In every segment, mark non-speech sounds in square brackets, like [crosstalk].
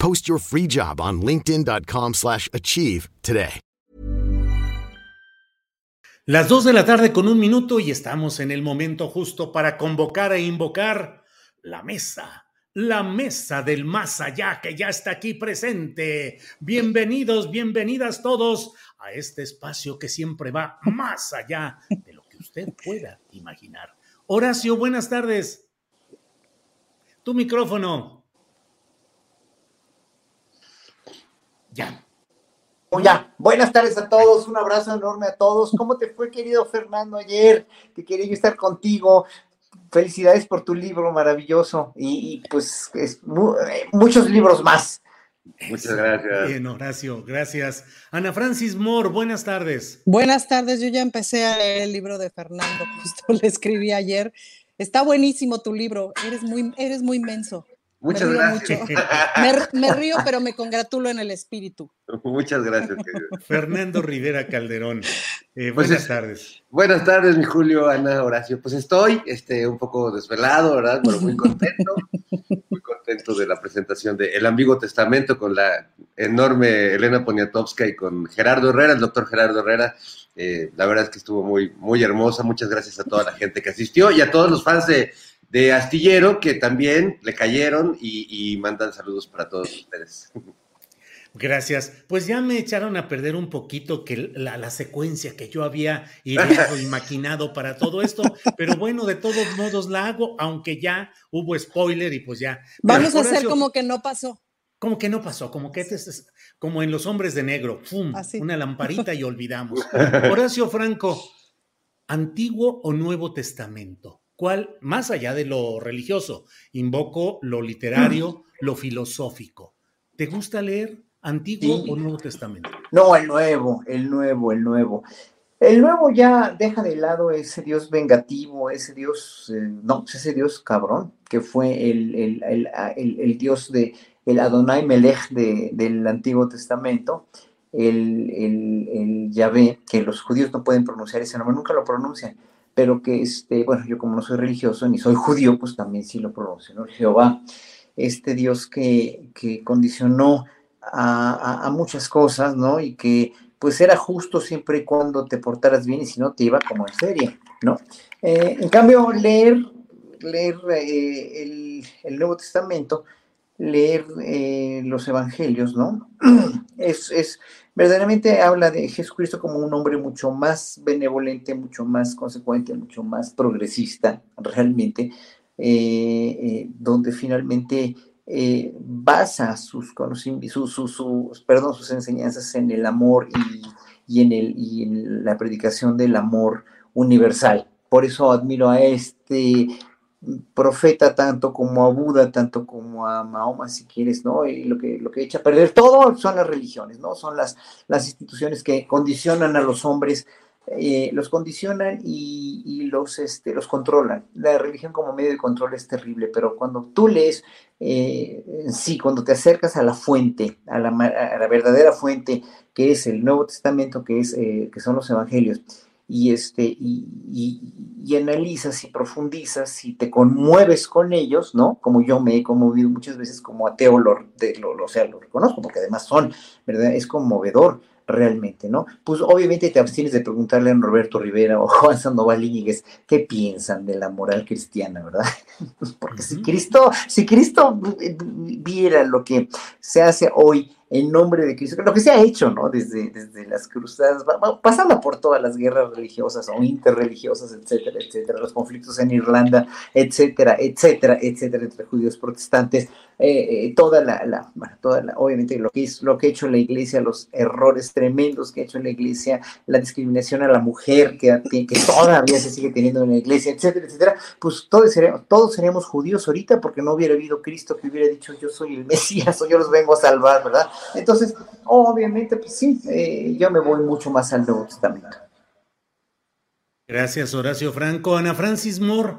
Post your free job on linkedin.com/achieve slash achieve today. Las 2 de la tarde con un minuto y estamos en el momento justo para convocar e invocar la mesa, la mesa del más allá que ya está aquí presente. Bienvenidos, bienvenidas todos a este espacio que siempre va más allá de lo que usted pueda imaginar. Horacio, buenas tardes. Tu micrófono. Ya. Oh, ya, buenas tardes a todos, un abrazo enorme a todos. ¿Cómo te fue, querido Fernando, ayer? Que quería yo estar contigo. Felicidades por tu libro maravilloso y, y pues es mu- eh, muchos libros más. Muchas gracias. Bien, Horacio, gracias. Ana Francis Moore, buenas tardes. Buenas tardes, yo ya empecé a leer el libro de Fernando, [laughs] justo le escribí ayer. Está buenísimo tu libro, eres muy, eres muy menso. Muchas gracias. [laughs] Me, río, pero me congratulo en el espíritu. Muchas gracias. querido. [laughs] Fernando Rivera Calderón. Eh, Pues buenas es- tardes. Buenas tardes, mi Julio, Ana, Horacio. Pues estoy este, un poco desvelado, ¿verdad? Pero muy [laughs] contento. Muy contento de la presentación de El Ambiguo Testamento con la enorme Elena Poniatowska y con Gerardo Herrera, el doctor Gerardo Herrera. Eh, la verdad es que estuvo muy, muy hermosa. Muchas gracias a toda la gente que asistió y a todos los fans de, de Astillero que también le cayeron y, y mandan saludos para todos ustedes. Gracias. Pues ya me echaron a perder un poquito que la, la secuencia que yo había ideado [laughs] y maquinado para todo esto, pero bueno, de todos modos la hago, aunque ya hubo spoiler y pues ya. Vamos Pero, a hacer como que no pasó. como que no pasó, como que este es- como en los hombres de negro, ¡pum! Así. una lamparita y olvidamos. [laughs] Horacio Franco, ¿Antiguo o Nuevo Testamento? ¿Cuál, más allá de lo religioso, invoco lo literario, lo filosófico? ¿Te gusta leer Antiguo Sí. o Nuevo Testamento? No, el nuevo, el nuevo, el nuevo. El nuevo ya deja de lado ese Dios vengativo, ese Dios, eh, no, ese Dios cabrón, que fue el, el- el- el- Dios de, el Adonai Melech de- del Antiguo Testamento, el, el, el Yahvé, que los judíos no pueden pronunciar ese nombre, nunca lo pronuncian, pero que, este, bueno, yo como no soy religioso ni soy judío, pues también sí lo pronuncio, ¿no? Jehová, este Dios que, que condicionó a, muchas cosas, ¿no? Y que pues era justo siempre y cuando te portaras bien y si no te iba como en serie, ¿no? Eh, en cambio, leer, leer eh, el, el Nuevo Testamento, leer eh, los Evangelios, ¿no? [clears throat] Es, es verdaderamente habla de Jesucristo como un hombre mucho más benevolente, mucho más consecuente, mucho más progresista, realmente, eh, eh, donde finalmente eh, basa sus sus, sus- sus- perdón, sus enseñanzas en el amor y, y en el, y en la predicación del amor universal. Por eso admiro a este profeta tanto como a Buda, tanto como a Mahoma, si quieres, ¿no? Y lo que, lo que echa a perder todo son las religiones, ¿no? Son las, las instituciones que condicionan a los hombres, eh, los condicionan y, y los, este, los controlan. La religión como medio de control es terrible, pero cuando tú lees, eh, sí, cuando te acercas a la fuente, a la, a la verdadera fuente, que es el Nuevo Testamento, que, es, eh, que son los evangelios, y, este, y, y- y analizas y profundizas y te conmueves con ellos, ¿no? Como yo me he conmovido muchas veces como ateo, lo, de, lo, lo- o sea, lo reconozco, porque además son, ¿verdad? Es conmovedor realmente, ¿no? Pues obviamente te abstienes de preguntarle a Roberto Rivera o [laughs] Juan Sandoval Íñiguez qué piensan de la moral cristiana, ¿verdad? [laughs] Porque si Cristo, si Cristo viera lo que se hace hoy en nombre de Cristo, lo que se ha hecho, ¿no? Desde, desde las cruzadas, pasando por todas las guerras religiosas o interreligiosas, etcétera, etcétera, los conflictos en Irlanda, etcétera, etcétera, etcétera, entre judíos protestantes, eh, eh, toda la, la, bueno, toda la, obviamente lo que, es, lo que ha hecho la iglesia, los errores tremendos que ha hecho la iglesia, la discriminación a la mujer que, que todavía se sigue teniendo en la iglesia, etcétera, etcétera, pues todos seríamos, todos seríamos judíos ahorita porque no hubiera habido Cristo que hubiera dicho yo soy el Mesías o yo los vengo a salvar, ¿verdad? Entonces, obviamente, pues sí, eh, yo me voy mucho más al Nuevo Testamento. Gracias, Horacio Franco. Ana Francis Moore,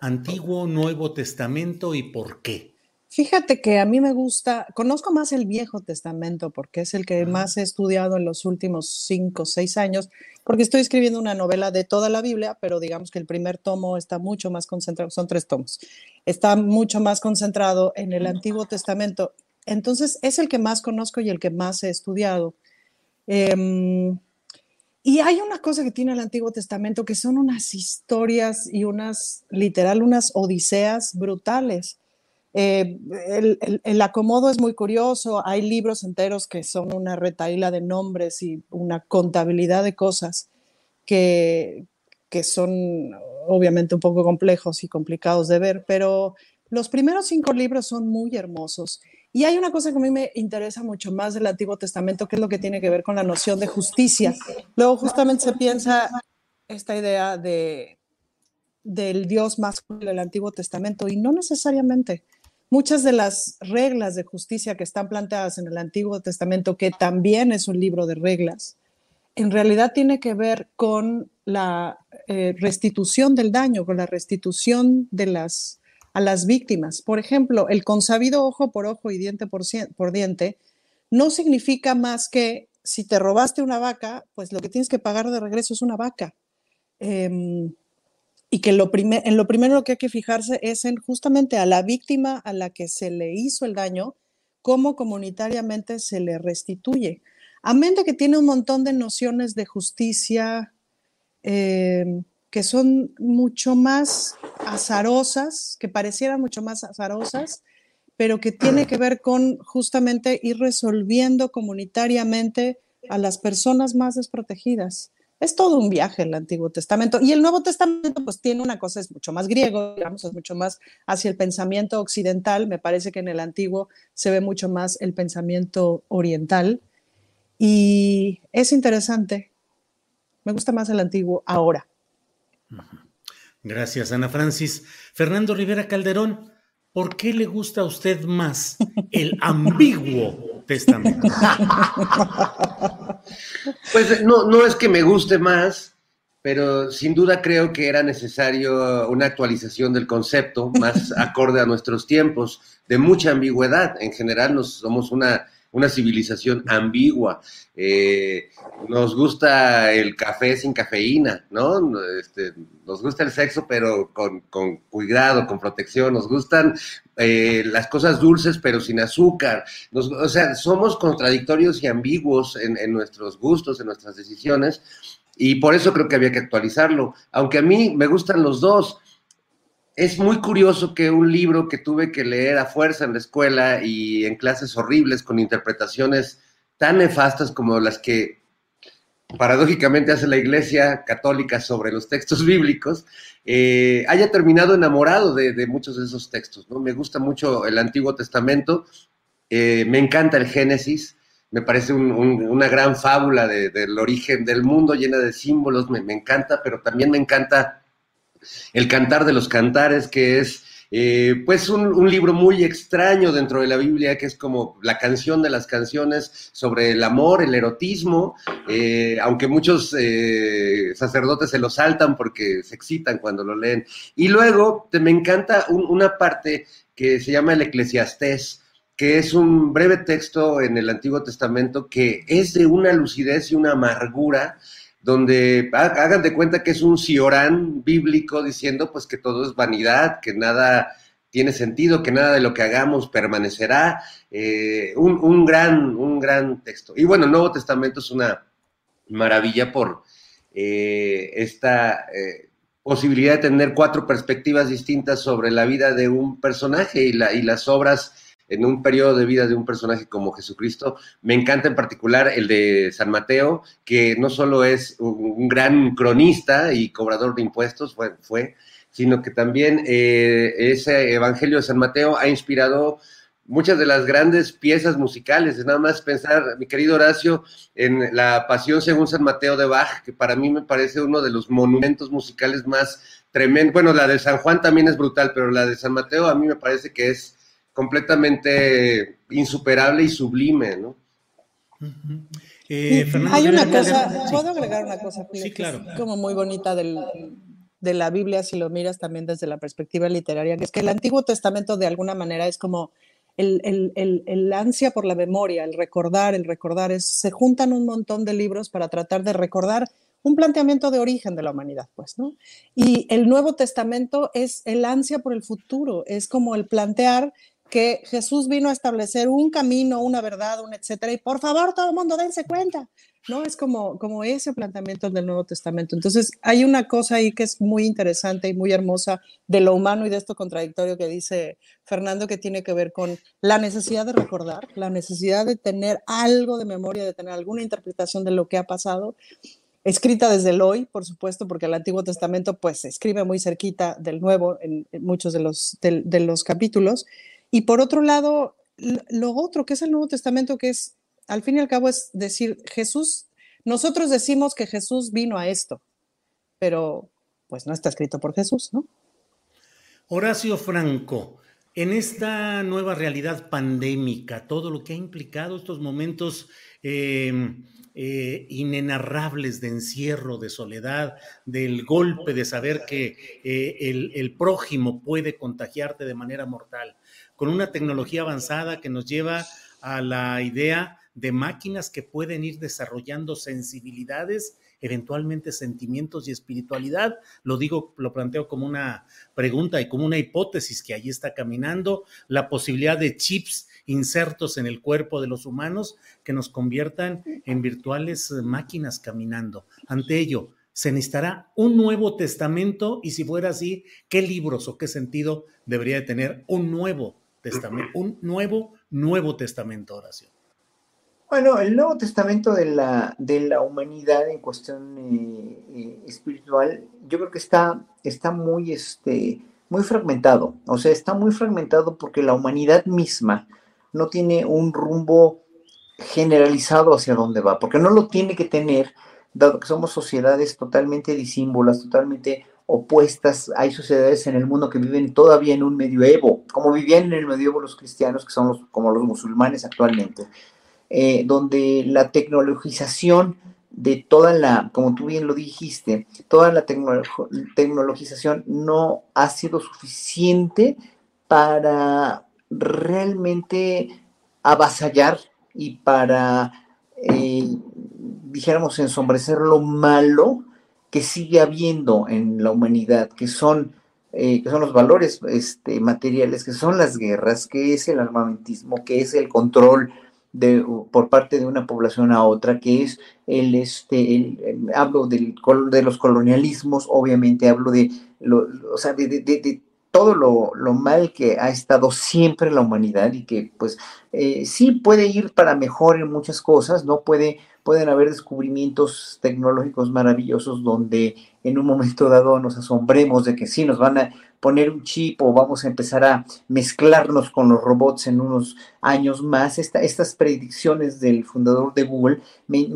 Antiguo, Nuevo Testamento y por qué. Fíjate que a mí me gusta, conozco más el Viejo Testamento porque es el que más he estudiado en los últimos cinco o seis años, porque estoy escribiendo una novela de toda la Biblia, pero digamos que el primer tomo está mucho más concentrado, son tres tomos, está mucho más concentrado en el Antiguo Testamento entonces, es el que más conozco y el que más he estudiado. Em, y hay una cosa que tiene el Antiguo Testamento que son unas historias y unas, literal, unas odiseas brutales. Eh, el, acomodo es muy curioso, hay libros enteros que son una retaíla de nombres y una contabilidad de cosas que, que son obviamente un poco complejos y complicados de ver, pero los primeros cinco libros son muy hermosos y hay una cosa que a mí me interesa mucho más del Antiguo Testamento, que es lo que tiene que ver con la noción de justicia. Luego justamente se piensa esta idea de, del Dios más del Antiguo Testamento y no necesariamente. Muchas de las reglas de justicia que están planteadas en el Antiguo Testamento, que también es un libro de reglas, en realidad tiene que ver con la eh, restitución del daño, con la restitución de las a las víctimas. Por ejemplo, el consabido ojo por ojo y diente por, diente no significa más que si te robaste una vaca, pues lo que tienes que pagar de regreso es una vaca. Em, y que lo en lo primero que hay que fijarse es en justamente a la víctima a la que se le hizo el daño, cómo comunitariamente se le restituye. A mente que tiene un montón de nociones de justicia, em, que son mucho más azarosas, que parecieran mucho más azarosas, pero que tiene que ver con justamente ir resolviendo comunitariamente a las personas más desprotegidas. Es todo un viaje el Antiguo Testamento. Y el Nuevo Testamento, pues tiene una cosa, es mucho más griego, digamos, es mucho más hacia el pensamiento occidental. Me parece que en el Antiguo se ve mucho más el pensamiento oriental. Y es interesante. Me gusta más el Antiguo ahora. Gracias, Ana Francis. Fernando Rivera Calderón, ¿por qué le gusta a usted más el ambiguo testamento? Pues no, no es que me guste más, pero sin duda creo que era necesario una actualización del concepto más acorde a nuestros tiempos, de mucha ambigüedad. En general, nos somos una una civilización ambigua. Eh, nos gusta el café sin cafeína, ¿no? Este, nos gusta el sexo, pero con, cuidado, con protección. Nos gustan eh, las cosas dulces, pero sin azúcar. o sea, somos contradictorios y ambiguos en, en nuestros gustos, en nuestras decisiones. Y por eso creo que había que actualizarlo. Aunque a mí me gustan los dos es muy curioso que un libro que tuve que leer a fuerza en la escuela y en clases horribles con interpretaciones tan nefastas como las que paradójicamente hace la Iglesia Católica sobre los textos [laughs] bíblicos, eh, haya terminado enamorado de, muchos de esos textos. ¿no? Me gusta mucho el Antiguo Testamento, eh, me encanta el Génesis, me parece una gran fábula del origen del mundo llena de símbolos, me, me encanta, pero también me encanta el Cantar de los Cantares, que es eh, pues un, libro muy extraño dentro de la Biblia, que es como la canción de las canciones sobre el amor, el erotismo, eh, aunque muchos eh, sacerdotes se lo saltan porque se excitan cuando lo leen. Y luego me encanta una parte que se llama el Eclesiastés, que es un breve texto en el Antiguo Testamento que es de una lucidez y una amargura donde hagan de cuenta que es un siorán bíblico diciendo pues que todo es vanidad, que nada, tiene sentido, que nada de lo que hagamos permanecerá. Eh, un, gran, un gran texto. Y bueno, el Nuevo Testamento es una maravilla por eh, esta eh, posibilidad de tener cuatro perspectivas distintas sobre la vida de un personaje y, la, y las obras en un periodo de vida de un personaje como Jesucristo. Me encanta en particular el de San Mateo, que no solo es un, gran cronista y cobrador de impuestos, fue, fue sino que también eh, ese Evangelio de San Mateo ha inspirado muchas de las grandes piezas musicales. Nada más pensar, mi querido Horacio, en la Pasión según San Mateo de Bach, que para mí me parece uno de los monumentos musicales más tremendos. Bueno, la de San Juan también es brutal, pero la de San Mateo a mí me parece que es completamente insuperable y sublime, ¿no? Eh, hay una cosa, ¿puedo agregar una cosa? Sí, claro. como muy bonita del, de la Biblia, si lo miras también desde la perspectiva literaria, que es que el Antiguo Testamento de alguna manera es como el, el, el, ansia por la memoria, el recordar, el recordar, es, se juntan un montón de libros para tratar de recordar un planteamiento de origen de la humanidad, pues, ¿no? Y el Nuevo Testamento es el ansia por el futuro, es como el plantear que Jesús vino a establecer un camino, una verdad, un etcétera, y por favor, todo el mundo dense cuenta, ¿no? Es como, como ese planteamiento del Nuevo Testamento. Entonces, hay una cosa ahí que es muy interesante y muy hermosa de lo humano y de esto contradictorio que dice Fernando, que tiene que ver con la necesidad de recordar, la necesidad de tener algo de memoria, de tener alguna interpretación de lo que ha pasado, escrita desde el hoy, por supuesto, porque el Antiguo Testamento pues se escribe muy cerquita del Nuevo en, muchos de los, de los capítulos, y por otro lado, lo otro que es el Nuevo Testamento, que es, al fin y al cabo, es decir, Jesús, nosotros decimos que Jesús vino a esto, pero pues no está escrito por Jesús, ¿no? Horacio Franco, en esta nueva realidad pandémica, todo lo que ha implicado estos momentos em, eh, inenarrables de encierro, de soledad, del golpe de saber que eh, el, el, prójimo puede contagiarte de manera mortal, con una tecnología avanzada que nos lleva a la idea de máquinas que pueden ir desarrollando sensibilidades, eventualmente sentimientos y espiritualidad. Lo digo, lo planteo como una pregunta y como una hipótesis que allí está caminando, la posibilidad de chips insertos en el cuerpo de los humanos que nos conviertan en virtuales máquinas caminando. Ante ello, se necesitará un nuevo testamento y si fuera así, ¿qué libros o qué sentido debería de tener un nuevo Testamento, un nuevo, nuevo testamento, oración. Bueno, el Nuevo Testamento de la, de la humanidad en cuestión eh, eh, espiritual, yo creo que está, está muy, este, muy fragmentado. O sea, está muy fragmentado porque la humanidad misma no tiene un rumbo generalizado hacia dónde va, porque no lo tiene que tener, dado que somos sociedades totalmente disímbolas, totalmente opuestas. Hay sociedades en el mundo que viven todavía en un medioevo, como vivían en el medioevo los cristianos, que son los, como los musulmanes actualmente, eh, donde la tecnologización de toda la, como tú bien lo dijiste, toda la tecnologización no ha sido suficiente para realmente avasallar y para, eh, dijéramos, ensombrecer lo malo que sigue habiendo en la humanidad, que son, eh, que son los valores este, materiales, que son las guerras, que es el armamentismo, que es el control de, por parte de una población a otra, que es el, este, hablo del, de los colonialismos, obviamente hablo de, lo, o sea, de, todo lo, lo, mal que ha estado siempre la humanidad y que pues eh, sí puede ir para mejor en muchas cosas, no puede pueden haber descubrimientos tecnológicos maravillosos donde en un momento dado nos asombremos de que sí nos van a poner un chip o vamos a empezar a mezclarnos con los robots en unos años más. estas predicciones del fundador de Google me,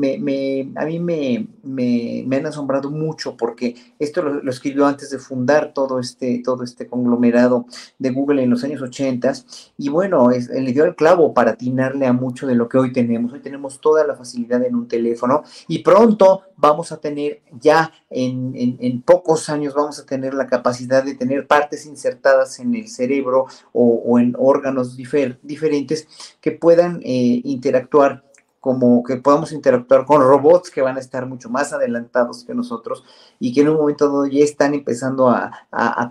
a mí me, han asombrado mucho porque esto lo, escribió antes de fundar todo este, todo este conglomerado de Google en los años 80 y bueno, es, le dio el clavo para atinarle a mucho de lo que hoy tenemos. Hoy tenemos toda la facilidad en un teléfono y pronto vamos a tener ya en, en, pocos años vamos a tener la capacidad de tener partes insertadas en el cerebro o, en órganos diferentes que puedan eh, interactuar como que podamos interactuar con robots que van a estar mucho más adelantados que nosotros y que en un momento dado ya están empezando a,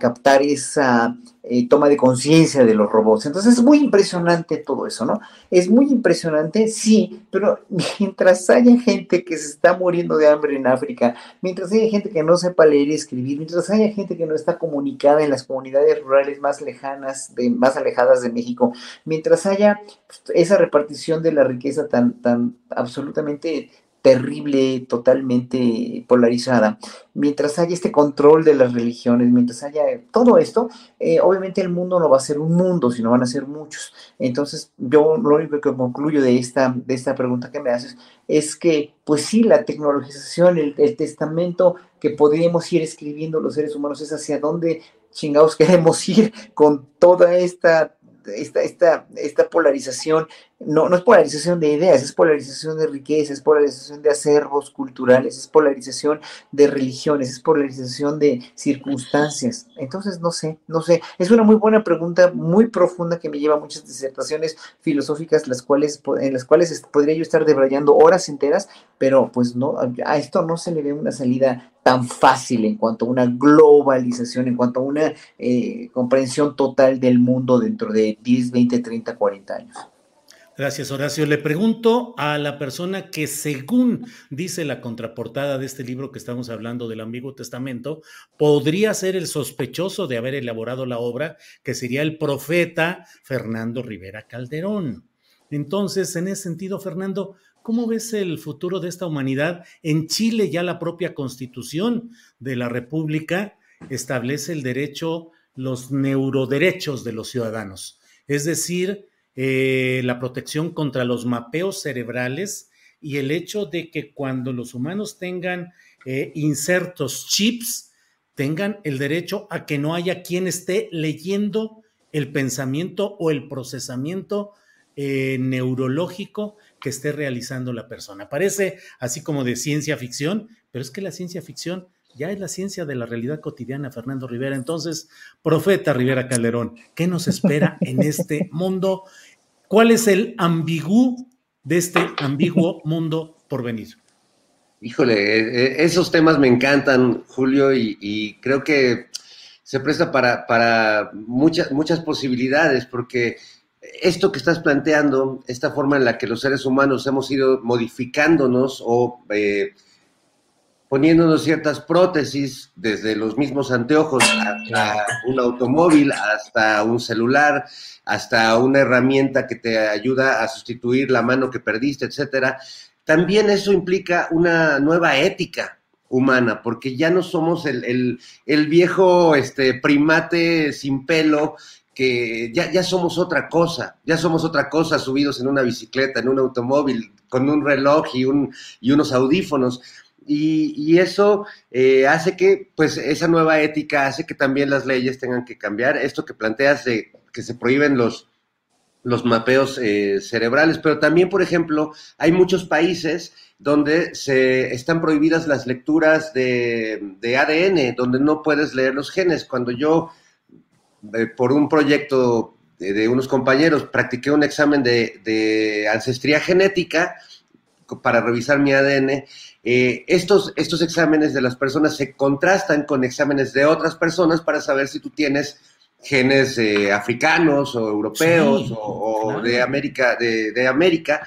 captar esa, eh, toma de conciencia de los robots. Entonces es muy impresionante todo eso, ¿no? Es muy impresionante, sí, pero mientras haya gente que se está muriendo de hambre en África, mientras haya gente que no sepa leer y escribir, mientras haya gente que no está comunicada en las comunidades rurales más lejanas, de, más alejadas de México, mientras haya esa repartición de la riqueza tan, tan absolutamente terrible, totalmente polarizada, mientras haya este control de las religiones, mientras haya todo esto, eh, obviamente el mundo no va a ser un mundo, sino van a ser muchos. Entonces, yo lo único que concluyo de esta, de esta pregunta que me haces es que, pues sí, la tecnologización, el, testamento que podríamos ir escribiendo los seres humanos es hacia dónde chingados [laughs] queremos ir con toda esta esta, esta, esta polarización, no, no es polarización de ideas, es polarización de riqueza, es polarización de acervos culturales, es polarización de religiones, es polarización de circunstancias. Entonces, no sé, no sé, es una muy buena pregunta, muy profunda que me lleva a muchas disertaciones filosóficas, las cuales, en las cuales podría yo estar debrayando horas enteras, pero pues no, a esto no se le ve una salida tan fácil en cuanto a una globalización, en cuanto a una eh, comprensión total del mundo dentro de 10, 20, 30, 40 años. Gracias, Horacio. Le pregunto a la persona que, según dice la contraportada de este libro que estamos hablando del Ambiguo Testamento, podría ser el sospechoso de haber elaborado la obra, que sería el profeta Fernando Rivera Calderón. Entonces, en ese sentido, Fernando, ¿Cómo ves el futuro de esta humanidad? En Chile ya la propia constitución de la República establece el derecho, los neuroderechos de los ciudadanos, es decir, eh, la protección contra los mapeos cerebrales y el hecho de que cuando los humanos tengan eh, insertos chips, tengan el derecho a que no haya quien esté leyendo el pensamiento o el procesamiento eh, neurológico que esté realizando la persona. Parece así como de ciencia ficción, pero es que la ciencia ficción ya es la ciencia de la realidad cotidiana, Fernando Rivera. Entonces, profeta Rivera Calderón, ¿qué nos espera en este mundo? ¿Cuál es el ambiguo de este ambiguo [laughs] mundo por venir? Híjole, eh, eh, esos temas me encantan, Julio, y, creo que se presta para, para muchas, muchas posibilidades, porque esto que estás planteando, esta forma en la que los seres humanos hemos ido modificándonos o eh, poniéndonos ciertas prótesis, desde los mismos anteojos hasta un automóvil, hasta un celular, hasta una herramienta que te ayuda a sustituir la mano que perdiste, etcétera. También eso implica una nueva ética humana, porque ya no somos el, el viejo este, primate sin pelo que ya, ya somos otra cosa, ya somos otra cosa subidos en una bicicleta, en un automóvil, con un reloj y, un, y unos audífonos. Y, eso eh, hace que, pues, esa nueva ética hace que también las leyes tengan que cambiar. Esto que planteas de que se prohíben los, los mapeos eh, cerebrales, pero también, por ejemplo, hay muchos países donde se están prohibidas las lecturas de, de ADN, donde no puedes leer los genes. Cuando yo por un proyecto de, unos compañeros, practiqué un examen de, ancestría genética para revisar mi ADN. Eh, estos, estos exámenes de las personas se contrastan con exámenes de otras personas para saber si tú tienes genes eh, africanos o europeos o, de América, de, de América.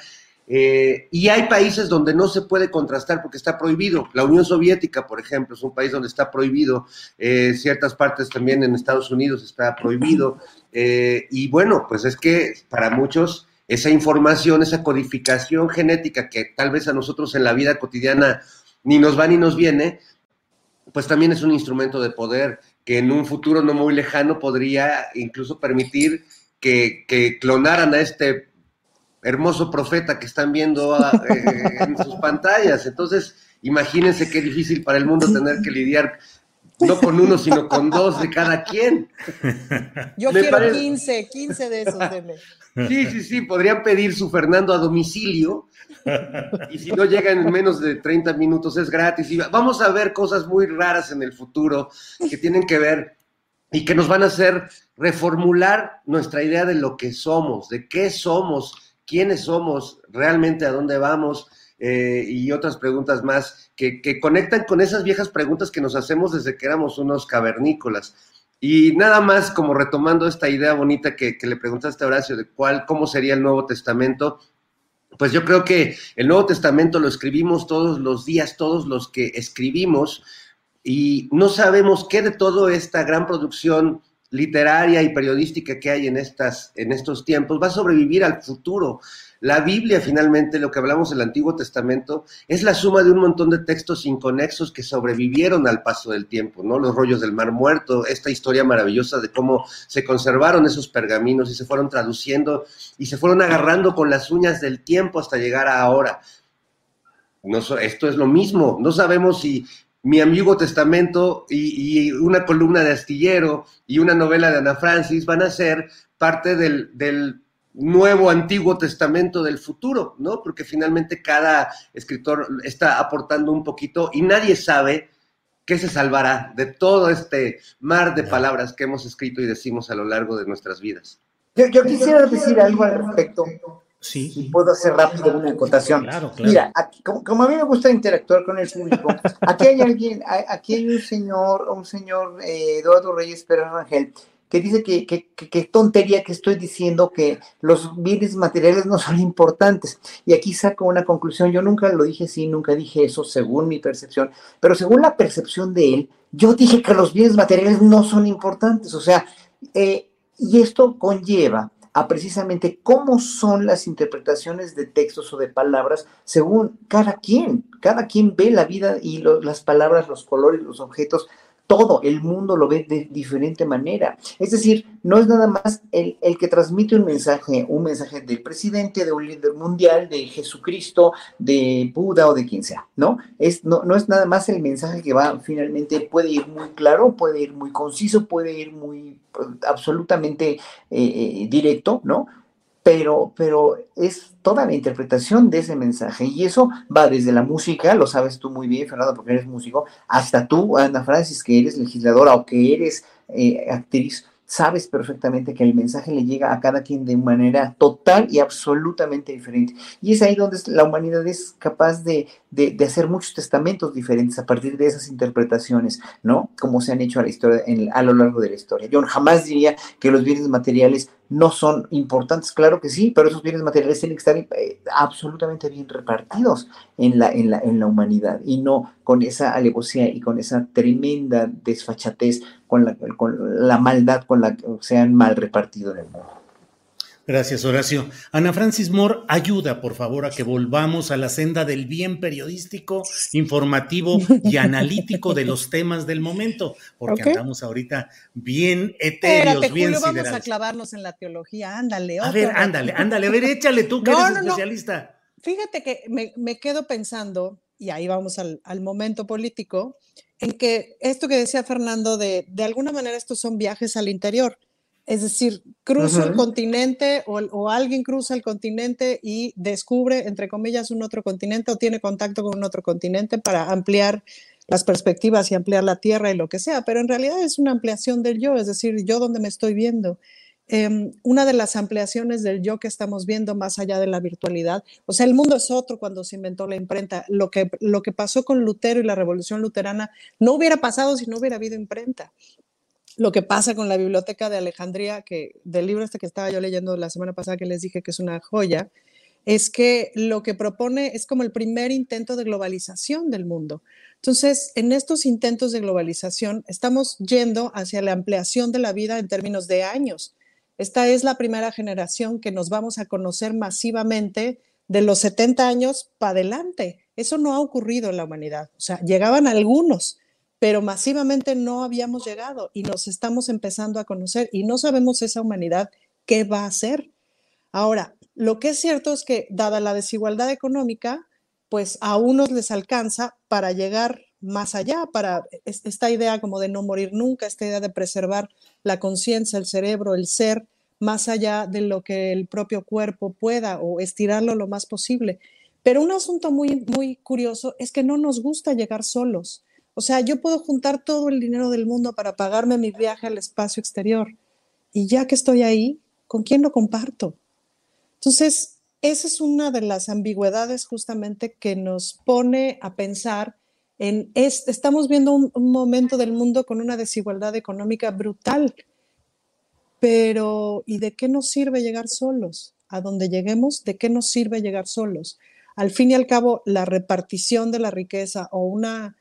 Eh, y hay países donde no se puede contrastar porque está prohibido. La Unión Soviética, por ejemplo, es un país donde está prohibido. Eh, ciertas partes también en Estados Unidos está prohibido. Y bueno, pues es que para muchos esa información, esa codificación genética que tal vez a nosotros en la vida cotidiana ni nos va ni nos viene, pues también es un instrumento de poder que en un futuro no muy lejano podría incluso permitir que, que clonaran a este hermoso profeta que están viendo ah, eh, en sus pantallas. Entonces, imagínense qué difícil para el mundo tener que lidiar no con uno, sino con dos de cada quien. Yo quiero 15, 15 de esos. Sí, sí, sí, podrían pedir su Fernando a domicilio y si no llegan en menos de 30 minutos es gratis. Y vamos a ver cosas muy raras en el futuro que tienen que ver y que nos van a hacer reformular nuestra idea de lo que somos, de qué somos, quiénes somos, realmente a dónde vamos eh, y otras preguntas más que, conectan con esas viejas preguntas que nos hacemos desde que éramos unos cavernícolas. Y nada más como retomando esta idea bonita que, que le preguntaste a Horacio de cuál, cómo sería el Nuevo Testamento, pues yo creo que el Nuevo Testamento lo escribimos todos los días, todos los que escribimos, y no sabemos qué de toda esta gran producción literaria y periodística que hay en, estas, en estos tiempos va a sobrevivir al futuro. La Biblia, finalmente, lo que hablamos del Antiguo Testamento, es la suma de un montón de textos inconexos que sobrevivieron al paso del tiempo, ¿no? Los rollos del Mar Muerto, esta historia maravillosa de cómo se conservaron esos pergaminos y se fueron traduciendo y se fueron agarrando con las uñas del tiempo hasta llegar a ahora. Esto es lo mismo, no sabemos si mi Antiguo Testamento y, una columna de Astillero y una novela de Ana Francis van a ser parte del nuevo Antiguo Testamento del futuro, ¿no? Porque finalmente cada escritor está aportando un poquito y nadie sabe qué se salvará de todo este mar de palabras que hemos escrito y decimos a lo largo de nuestras vidas. Yo, quisiera decir algo al respecto. Sí. Si puedo hacer rápido una acotación. Claro, claro. Mira, como, a mí me gusta interactuar con el público, aquí hay alguien, aquí hay un señor, un señor eh, Eduardo Reyes Pérez Rangel, que dice que, que, tontería que estoy diciendo que los bienes materiales no son importantes. Y aquí saco una conclusión, yo nunca lo dije así, nunca dije eso según mi percepción, pero según la percepción de él, yo dije que los bienes materiales no son importantes. O sea, eh, y esto conlleva a precisamente cómo son las interpretaciones de textos o de palabras según cada quien. Cada quien ve la vida y las palabras, los colores, los objetos todo el mundo lo ve de diferente manera. Es decir, no es nada más el, que transmite un mensaje, un mensaje del presidente, de un líder mundial, de Jesucristo, de Buda o de quien sea, ¿no? Es, no, no es nada más el mensaje que va finalmente, puede ir muy claro, puede ir muy conciso, puede ir muy absolutamente eh, eh, directo, ¿no? Pero, pero es toda la interpretación de ese mensaje y eso va desde la música, lo sabes tú muy bien, Fernando, porque eres músico, hasta tú, Ana Francis, que eres legisladora o que eres eh, actriz, sabes perfectamente que el mensaje le llega a cada quien de manera total y absolutamente diferente. Y es ahí donde la humanidad es capaz de, hacer muchos testamentos diferentes a partir de esas interpretaciones, ¿no? Como se han hecho a lo largo de la historia. Yo jamás diría que los bienes materiales no son importantes, claro que sí, pero esos bienes materiales tienen que estar eh, absolutamente bien repartidos en la, en, la, en la humanidad y no con esa alevosía y con esa tremenda desfachatez, con la, con la maldad con la que se han mal repartido en el mundo. Gracias, Horacio. Ana Francis Moore, ayuda, por favor, a que volvamos a la senda del bien periodístico, informativo y analítico de los temas del momento, porque andamos ahorita bien etéreos, bien Julio, vamos a clavarnos en la teología, ándale. A ver, ándale, ándale, a ver, échale tú que eres especialista. Fíjate que me, quedo pensando, y ahí vamos al, momento político, en que esto que decía Fernando, de, de alguna manera estos son viajes al interior es decir, cruzo el continente o, alguien cruza el continente y descubre, entre comillas, un otro continente o tiene contacto con un otro continente para ampliar las perspectivas y ampliar la tierra y lo que sea, pero en realidad es una ampliación del yo, es decir, yo donde me estoy viendo. Em, una de las ampliaciones del yo que estamos viendo más allá de la virtualidad, o sea, el mundo es otro cuando se inventó la imprenta. Lo que, lo que pasó con Lutero y la revolución luterana no hubiera pasado si no hubiera habido imprenta lo que pasa con la biblioteca de Alejandría, que del libro este que estaba yo leyendo la semana pasada que les dije que es una joya, es que lo que propone es como el primer intento de globalización del mundo. Entonces, en estos intentos de globalización estamos yendo hacia la ampliación de la vida en términos de años. Esta es la primera generación que nos vamos a conocer masivamente de los 70 años para adelante. Eso no ha ocurrido en la humanidad. O sea, llegaban algunos, pero masivamente no habíamos llegado y nos estamos empezando a conocer y no sabemos esa humanidad qué va a hacer. Ahora, lo que es cierto es que dada la desigualdad económica, pues a unos les alcanza para llegar más allá, para esta idea como de no morir nunca, esta idea de preservar la conciencia, el cerebro, el ser, más allá de lo que el propio cuerpo pueda o estirarlo lo más posible. Pero un asunto muy, muy curioso es que no nos gusta llegar solos. O sea, yo puedo juntar todo el dinero del mundo para pagarme mi viaje al espacio exterior. Y ya que estoy ahí, ¿con quién lo comparto? Entonces, esa es una de las ambigüedades justamente que nos pone a pensar En estamos viendo un, momento del mundo con una desigualdad económica brutal. Pero, ¿y de qué nos sirve llegar solos? A donde lleguemos, ¿de qué nos sirve llegar solos? Al fin y al cabo, la repartición de la riqueza o una,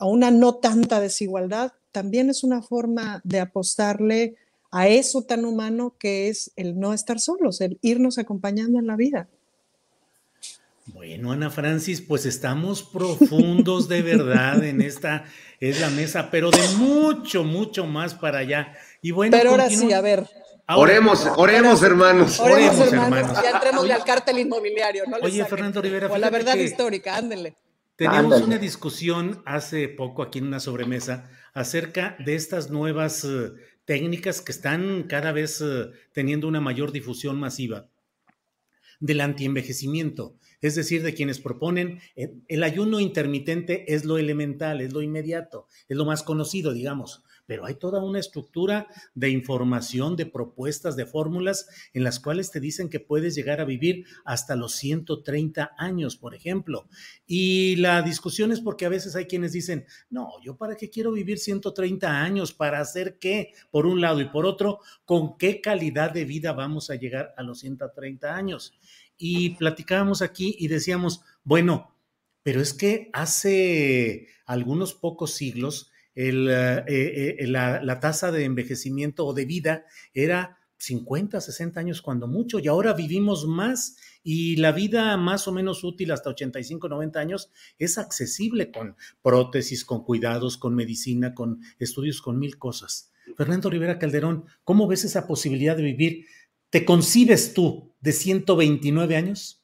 o una no tanta desigualdad también es una forma de apostarle a eso tan humano que es el no estar solos, el irnos acompañando en la vida. Bueno, Ana Francis, pues estamos profundos de verdad en esta, es la mesa, pero de mucho, mucho más para allá. Y bueno, pero ahora sí, a ver. oremos, oremos, hermanos. Oremos, hermanos. Ya entremos al cártel inmobiliario. oye, Fernando Rivera. O la verdad histórica, ándele. Teníamos una discusión hace poco aquí en una sobremesa acerca de estas nuevas eh, técnicas que están cada vez eh, teniendo una mayor difusión masiva del antienvejecimiento es decir, de quienes proponen eh, el ayuno intermitente es lo elemental, es lo inmediato, es lo más conocido, digamos, pero hay toda una estructura de información, de propuestas, de fórmulas en las cuales te dicen que puedes llegar a vivir hasta los 130 años, por ejemplo. Y la discusión es porque a veces hay quienes dicen, no, yo para qué quiero vivir 130 años, para hacer qué, por un lado y por otro, con qué calidad de vida vamos a llegar a los 130 años y platicábamos aquí y decíamos, bueno, pero es que hace algunos pocos siglos el, eh, eh, la, la, tasa de envejecimiento o de vida era 50, 60 años cuando mucho, y ahora vivimos más y la vida más o menos útil hasta 85, 90 años es accesible con prótesis, con cuidados, con medicina, con estudios, con mil cosas. Fernando Rivera Calderón, ¿cómo ves esa posibilidad de vivir ¿Te concibes tú de 129 años?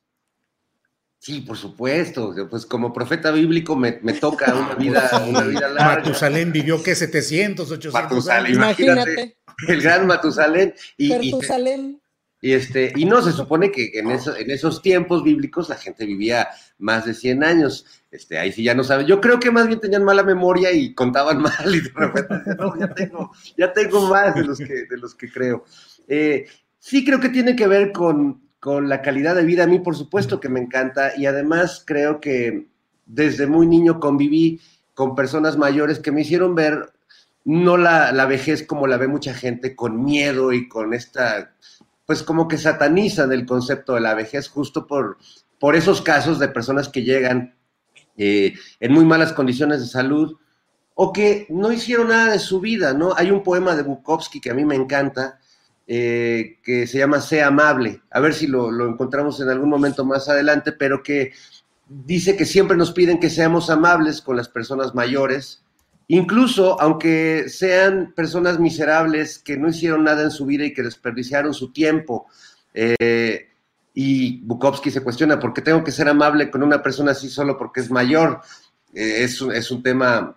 Sí, por supuesto. Pues como profeta bíblico me, toca una [laughs] vida, una vida larga. Matusalén vivió que 700, 800 Matusalén, imagínate. El gran Matusalén. Y, Matusalén. Y, este, y no, se supone que en, en esos tiempos bíblicos la gente vivía más de 100 años. Este, ahí sí ya no sabe. Yo creo que más bien tenían mala memoria y contaban [laughs] mal y de repente, no, ya tengo, ya tengo más de los que, de los que creo. Eh, Sí, creo que tiene que ver con, la calidad de vida. A mí, por supuesto, que me encanta y además creo que desde muy niño conviví con personas mayores que me hicieron ver no la, la, vejez como la ve mucha gente, con miedo y con esta, pues como que satanizan el concepto de la vejez justo por, por esos casos de personas que llegan eh, en muy malas condiciones de salud o que no hicieron nada de su vida, ¿no? Hay un poema de Bukowski que a mí me encanta, eh, que se llama Sea Amable, a ver si lo, encontramos en algún momento más adelante, pero que dice que siempre nos piden que seamos amables con las personas mayores, incluso aunque sean personas miserables que no hicieron nada en su vida y que desperdiciaron su tiempo. Eh, y Bukowski se cuestiona, ¿por qué tengo que ser amable con una persona así solo porque es mayor? Eh, es, es un tema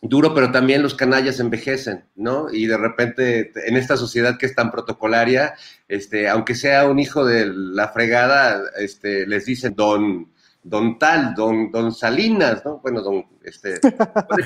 duro, pero también los canallas envejecen, ¿no? Y de repente, en esta sociedad que es tan protocolaria, este, aunque sea un hijo de la fregada, este, les dicen don, don tal, don, don Salinas, ¿no? Bueno, don, este,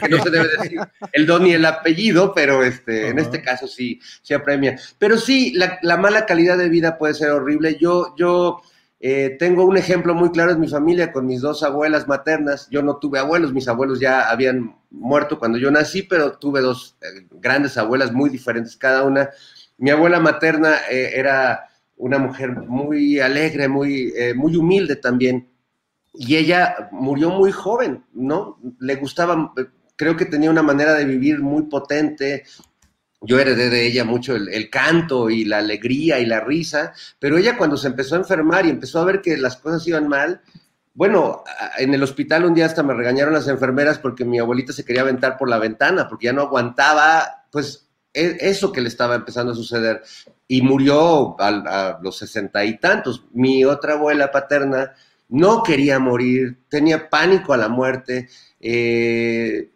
que no se debe decir el don y el apellido, pero este, en este caso sí, se apremia. Pero sí, la, la, mala calidad de vida puede ser horrible. Yo, yo, eh, tengo un ejemplo muy claro en mi familia con mis dos abuelas maternas. Yo no tuve abuelos, mis abuelos ya habían muerto cuando yo nací, pero tuve dos eh, grandes abuelas muy diferentes cada una. Mi abuela materna eh, era una mujer muy alegre, muy, muy humilde también, y ella murió muy joven, ¿no? Le gustaba, creo que tenía una manera de vivir muy potente, yo heredé de ella mucho el, canto y la alegría y la risa, pero ella cuando se empezó a enfermar y empezó a ver que las cosas iban mal, bueno, en el hospital un día hasta me regañaron las enfermeras porque mi abuelita se quería aventar por la ventana, porque ya no aguantaba, pues, e, eso que le estaba empezando a suceder. Y murió a, los sesenta y tantos. Mi otra abuela paterna no quería morir, tenía pánico a la muerte. Eh,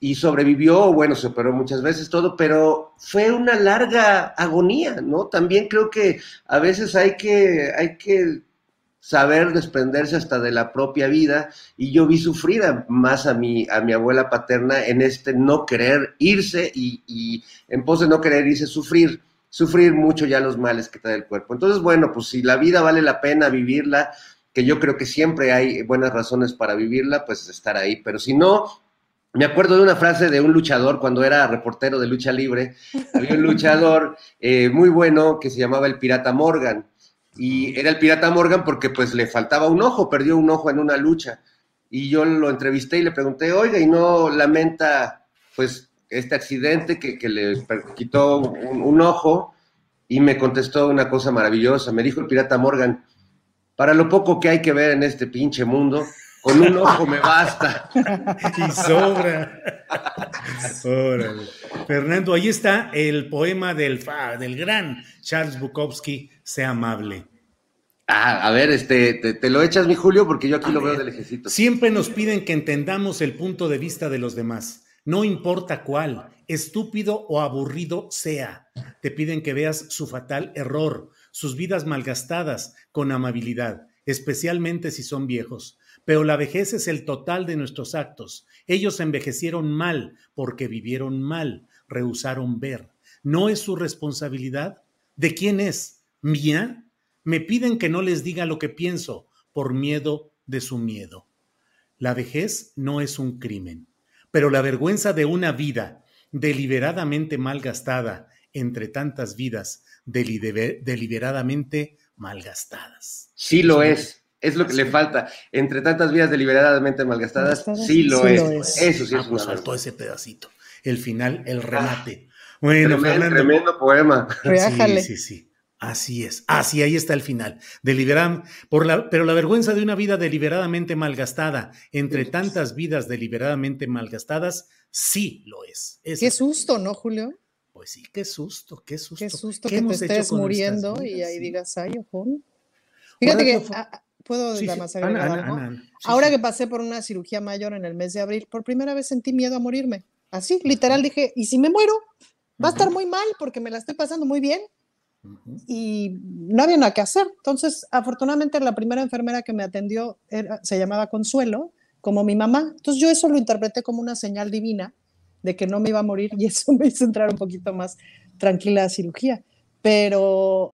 y sobrevivió, bueno, se operó muchas veces todo, pero fue una larga agonía, ¿no? También creo que a veces hay que, hay que saber desprenderse hasta de la propia vida y yo vi sufrir más a mi, a mi abuela paterna en este no querer irse y, y en pos de no querer irse sufrir, sufrir mucho ya los males que trae el cuerpo. Entonces, bueno, pues si la vida vale la pena vivirla, que yo creo que siempre hay buenas razones para vivirla, pues estar ahí. Pero si no, me acuerdo de una frase de un luchador cuando era reportero de lucha libre. Había un luchador [laughs] eh, muy bueno que se llamaba el Pirata Morgan. Y era el Pirata Morgan porque pues le faltaba un ojo, perdió un ojo en una lucha. Y yo lo entrevisté y le pregunté, oiga, ¿y no lamenta pues este accidente que, que le quitó un, un ojo? Y me contestó una cosa maravillosa. Me dijo el Pirata Morgan, para lo poco que hay que ver en este pinche mundo, con un ojo me basta. [laughs] y sobra. Órale. Fernando, ahí está el poema del, fa- del gran Charles Bukowski, Sea amable. Ah, a ver, este, te, te lo echas, mi Julio, porque yo aquí A lo veo ver, de lejecito. Siempre nos piden que entendamos el punto de vista de los demás, no importa cuál, estúpido o aburrido sea. Te piden que veas su fatal error, sus vidas malgastadas, con amabilidad, especialmente si son viejos. Pero la vejez es el total de nuestros actos. Ellos envejecieron mal porque vivieron mal, rehusaron ver. ¿No es su responsabilidad? ¿De quién es? ¿Mía? Me piden que no les diga lo que pienso por miedo de su miedo. La vejez no es un crimen, pero la vergüenza de una vida deliberadamente malgastada entre tantas vidas deliberadamente malgastadas. Sí lo es. Es lo que le falta. Entre tantas vidas deliberadamente malgastadas, Malgastadas, sí lo sí es. lo es. Eso sí Ah, es pues una faltó ese pedacito. El final, el remate. Bueno, Tremendo, Fernando. tremendo poema. [laughs] Reájale. Sí, sí, sí. Así es. Así, ahí está el final. Deliberam- por la, pero la vergüenza de una vida deliberadamente malgastada, entre tantas vidas deliberadamente malgastadas, sí lo es. Qué susto, ¿no, Julio? Pues sí, qué susto, qué susto. Qué susto ¿Qué que te estés muriendo y ahí Sí. digas, ay, ojo. Fíjate que, ¿puedo Sí, sí. nada más Ana, agregar Ana, algo? Ana, sí, Ahora sí. que pasé por una cirugía mayor en el mes de abril, por primera vez sentí miedo a morirme. Así, literal, dije, ¿y si me muero? Va a estar muy mal porque me la estoy pasando muy bien y no había nada que hacer. Entonces, afortunadamente, la primera enfermera que me atendió era- se llamaba Consuelo, como mi mamá. Entonces, yo eso lo interpreté como una señal divina de que no me iba a morir [laughs] y eso me hizo entrar un poquito más tranquila a cirugía. Pero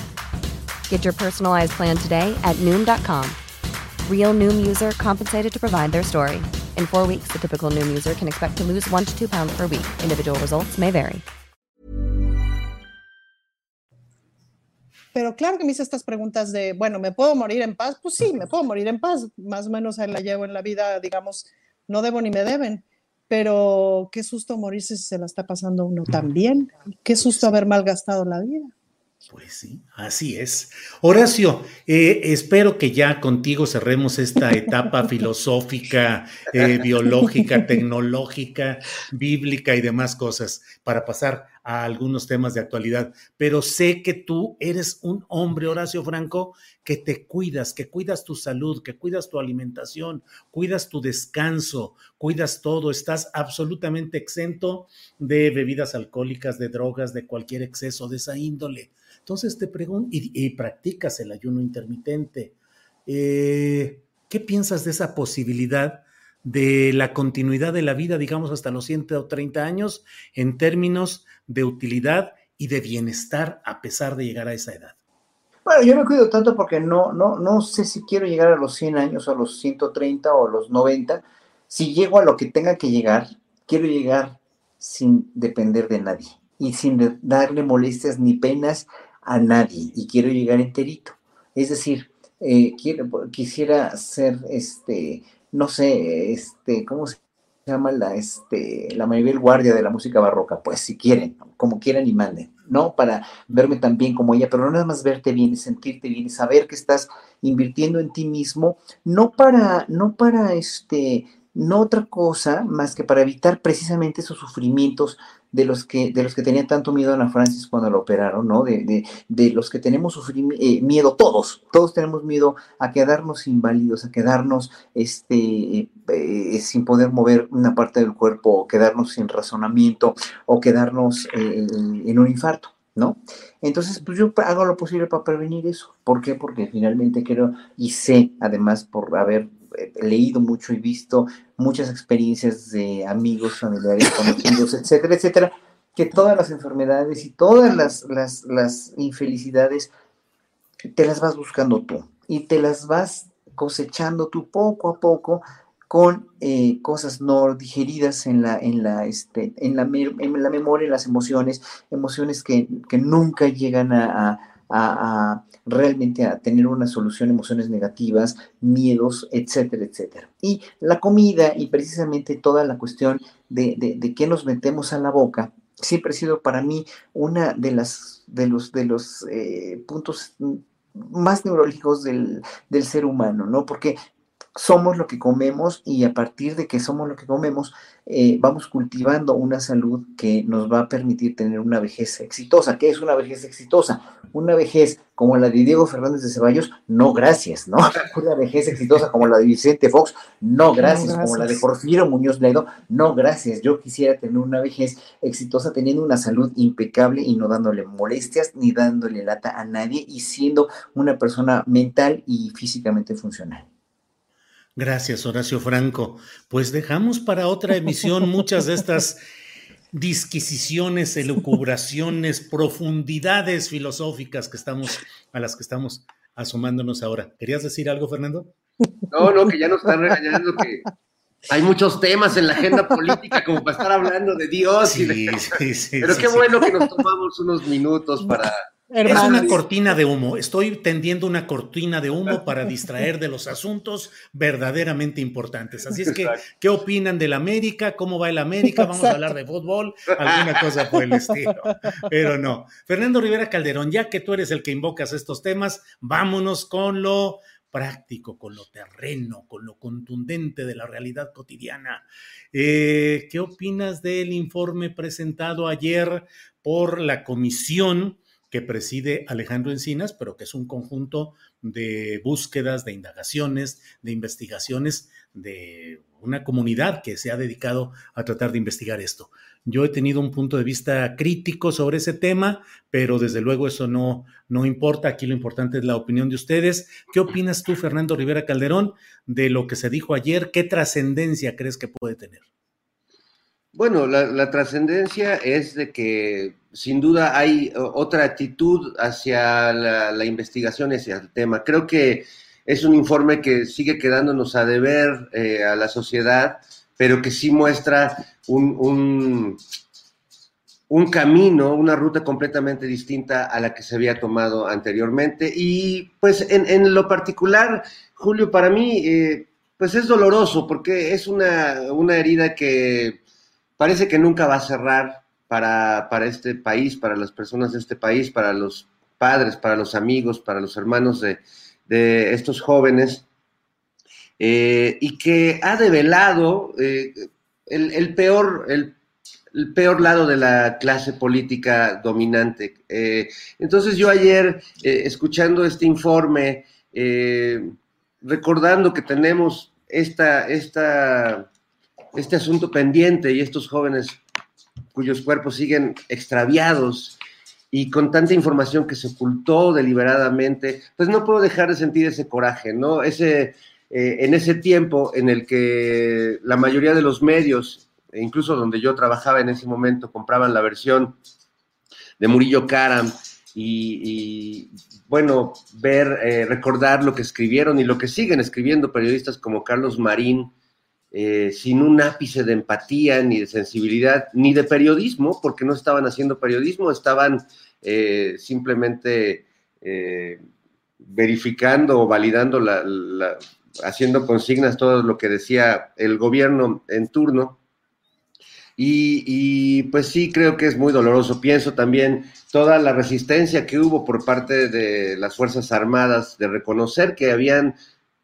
Get your personalized plan today at Noom.com. Real Noom user compensated to provide their story. In four weeks, the typical Noom user can expect to lose one to two pounds per week. Individual results may vary. Pero claro que me hice estas preguntas de, bueno, ¿me puedo morir en paz? Pues sí, me puedo morir en paz. Más o menos ahí la llevo en la vida, digamos, no debo ni me deben. Pero qué susto morirse si se la está pasando uno tan bien. Qué susto haber malgastado la vida. Pues sí, así es. Horacio, eh, espero que ya contigo cerremos esta etapa [laughs] filosófica, eh, biológica, tecnológica, bíblica y demás cosas para pasar a algunos temas de actualidad. Pero sé que tú eres un hombre, Horacio Franco, que te cuidas, que cuidas tu salud, que cuidas tu alimentación, cuidas tu descanso, cuidas todo, estás absolutamente exento de bebidas alcohólicas, de drogas, de cualquier exceso de esa índole. Entonces te pregunto, y, y practicas el ayuno intermitente. Eh, ¿Qué piensas de esa posibilidad de la continuidad de la vida, digamos, hasta los 130 años, en términos de utilidad y de bienestar a pesar de llegar a esa edad? Bueno, yo me cuido tanto porque no, no, no sé si quiero llegar a los 100 años, o a los 130 o a los 90. Si llego a lo que tenga que llegar, quiero llegar sin depender de nadie y sin darle molestias ni penas a nadie y quiero llegar enterito. Es decir, eh, quiero, quisiera ser, este, no sé, este, ¿cómo se llama? La, este, la Maribel Guardia de la música barroca, pues si quieren, como quieran y manden, ¿no? Para verme tan bien como ella, pero no nada más verte bien sentirte bien saber que estás invirtiendo en ti mismo, no para, no para este, no otra cosa más que para evitar precisamente esos sufrimientos de los que, de los que tenía tanto miedo Ana Francis cuando la operaron, ¿no? De, de, los que tenemos eh, miedo, todos, todos tenemos miedo a quedarnos inválidos, a quedarnos este, eh, sin poder mover una parte del cuerpo, o quedarnos sin razonamiento, o quedarnos eh, en un infarto. ¿no? Entonces, pues yo hago lo posible para prevenir eso. ¿Por qué? Porque finalmente quiero y sé, además, por haber leído mucho y visto muchas experiencias de amigos, familiares, conocidos, etcétera, etcétera, que todas las enfermedades y todas las, las, infelicidades te las vas buscando tú y te las vas cosechando tú poco a poco con eh, cosas no digeridas en la, en la, este, en la, en la memoria, en las emociones, emociones que, que nunca llegan a, realmente a tener una solución, emociones negativas, miedos, etcétera, etcétera. Y la comida y precisamente toda la cuestión de, de, qué nos metemos a la boca siempre ha sido para mí una de las de los de los eh, puntos más neurológicos del, del, ser humano, ¿no? Porque somos lo que comemos y a partir de que somos lo que comemos, eh, vamos cultivando una salud que nos va a permitir tener una vejez exitosa. ¿Qué es una vejez exitosa? Una vejez como la de Diego Fernández de Ceballos, no gracias, ¿no? [laughs] Una vejez exitosa como la de Vicente Fox, no gracias, como la de Porfirio Muñoz Ledo, no gracias. Yo quisiera tener una vejez exitosa teniendo una salud impecable y no dándole molestias ni dándole lata a nadie y siendo una persona mental y físicamente funcional. Gracias, Horacio Franco. Pues dejamos para otra emisión muchas de estas disquisiciones, elucubraciones, profundidades filosóficas que estamos, a las que estamos asomándonos ahora. ¿Querías decir algo, Fernando? No, no, que ya nos están regañando que hay muchos temas en la agenda política como para estar hablando de Dios. y de... sí, sí, Pero qué bueno que nos tomamos unos minutos para es una cortina de humo. Estoy tendiendo una cortina de humo [laughs] para distraer de los asuntos verdaderamente importantes. Así es que, ¿qué opinan del América? ¿Cómo va el América? Vamos a hablar de fútbol, alguna cosa por el estilo. Pero no. Fernando Rivera Calderón, ya que tú eres el que invocas estos temas, vámonos con lo práctico, con lo terreno, con lo contundente de la realidad cotidiana. Eh, ¿Qué opinas del informe presentado ayer por la comisión? Que preside Alejandro Encinas, pero que es un conjunto de búsquedas, de indagaciones, de investigaciones de una comunidad que se ha dedicado a tratar de investigar esto. Yo he tenido un punto de vista crítico sobre ese tema, pero desde luego eso no, no importa. Aquí lo importante es la opinión de ustedes. ¿Qué opinas tú, Fernando Rivera Calderón, de lo que se dijo ayer? ¿Qué trascendencia crees que puede tener? Bueno, la, trascendencia es de que sin duda hay otra actitud hacia la, investigación, hacia el tema. Creo que es un informe que sigue quedándonos a deber eh, a la sociedad, pero que sí muestra un, un, camino, una ruta completamente distinta a la que se había tomado anteriormente. Y pues en, lo particular, Julio, para mí, eh, pues es doloroso porque es una, una herida que parece que nunca va a cerrar para, este país, para las personas de este país, para los padres, para los amigos, para los hermanos de, estos jóvenes, eh, y que ha develado eh, el, peor, el, peor lado de la clase política dominante. Eh, entonces yo ayer, escuchando este informe, recordando que tenemos esta, esta este asunto pendiente y estos jóvenes cuyos cuerpos siguen extraviados y con tanta información que se ocultó deliberadamente, pues no puedo dejar de sentir ese coraje, ¿no? Ese, eh, en ese tiempo en el que la mayoría de los medios, e incluso donde yo trabajaba en ese momento, compraban la versión de Murillo Karam y, bueno, ver, eh, recordar lo que escribieron y lo que siguen escribiendo periodistas como Carlos Marín, eh, sin un ápice de empatía, ni de sensibilidad, ni de periodismo, porque no estaban haciendo periodismo, estaban eh, simplemente eh, verificando o validando, haciendo consignas todo lo que decía el gobierno en turno. Y, pues sí, creo que es muy doloroso. Pienso también toda la resistencia que hubo por parte de las Fuerzas Armadas de reconocer que habían,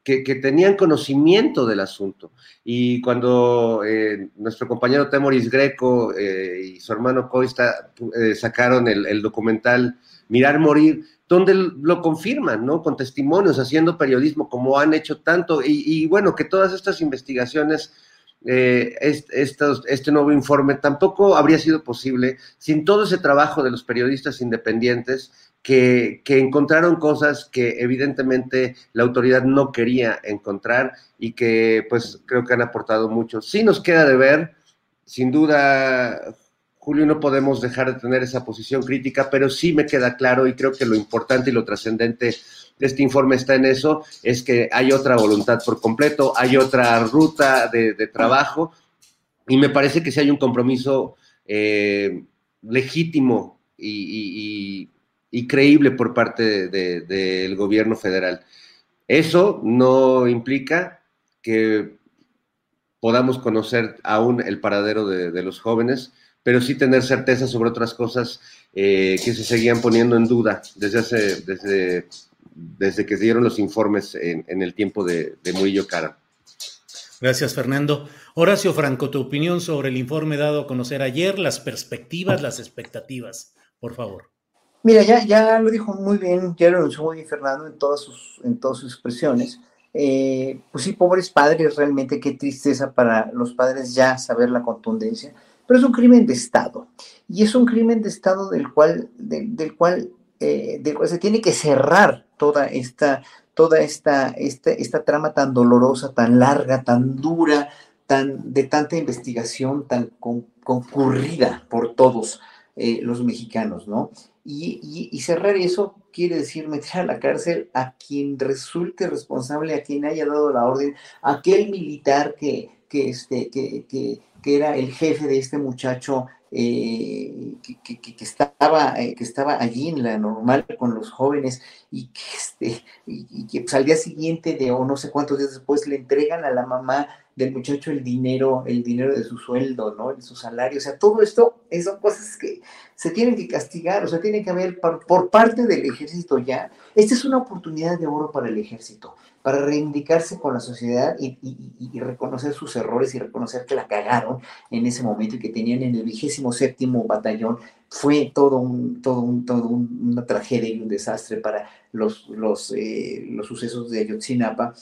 que, tenían conocimiento del asunto. Y cuando eh, nuestro compañero Temoris Greco eh, y su hermano Coista eh, sacaron el, documental Mirar Morir, donde lo confirman, ¿no? Con testimonios, haciendo periodismo, como han hecho tanto. y bueno, que todas estas investigaciones eh, este, nuevo informe tampoco habría sido posible sin todo ese trabajo de los periodistas independientes que, encontraron cosas que evidentemente la autoridad no quería encontrar y que pues creo que han aportado mucho. Sí nos queda de ver, sin duda, Julio, no podemos dejar de tener esa posición crítica, pero sí me queda claro y creo que lo importante y lo trascendente este informe está en eso, es que hay otra voluntad por completo, hay otra ruta de, trabajo y me parece que sí hay un compromiso eh, legítimo y, creíble por parte del gobierno federal. Eso no implica que podamos conocer aún el paradero de, los jóvenes, pero sí tener certeza sobre otras cosas eh, que se seguían poniendo en duda desde hace, desde desde que se dieron los informes en, el tiempo de, de Murillo Cara. Gracias, Fernando. Horacio Franco, tu opinión sobre el informe dado a conocer ayer, las perspectivas, las expectativas, por favor. Mira, ya, ya lo dijo muy bien, ya lo anunció muy bien Fernando en todas sus, en todas sus expresiones. Eh, pues sí, pobres padres, realmente qué tristeza para los padres ya saber la contundencia, pero es un crimen de Estado. Y es un crimen de Estado del cual, del cual eh, se tiene que cerrar toda esta, toda esta, esta, esta trama tan dolorosa, tan larga, tan dura, tan, de tanta investigación, tan concurrida por todos eh, los mexicanos, ¿no? Y, cerrar eso quiere decir meter a la cárcel a quien resulte responsable, a quien haya dado la orden, aquel militar que, que, este, que, que, que era el jefe de este muchacho eh, que, que, estaba, eh, que estaba allí en la normal con los jóvenes y que, este, y, que pues, al día siguiente de o no sé cuántos días después le entregan a la mamá del muchacho el dinero, el dinero de su sueldo, ¿no? De su salario. O sea, todo esto son cosas que se tienen que castigar, o sea, tiene que haber por, parte del ejército ya. Esta es una oportunidad de oro para el ejército para reivindicarse con la sociedad y, reconocer sus errores y reconocer que la cagaron en ese momento y que tenían en el vigésimo séptimo batallón fue todo un, todo un, todo una tragedia y un desastre para los, los, eh, los sucesos de Ayotzinapa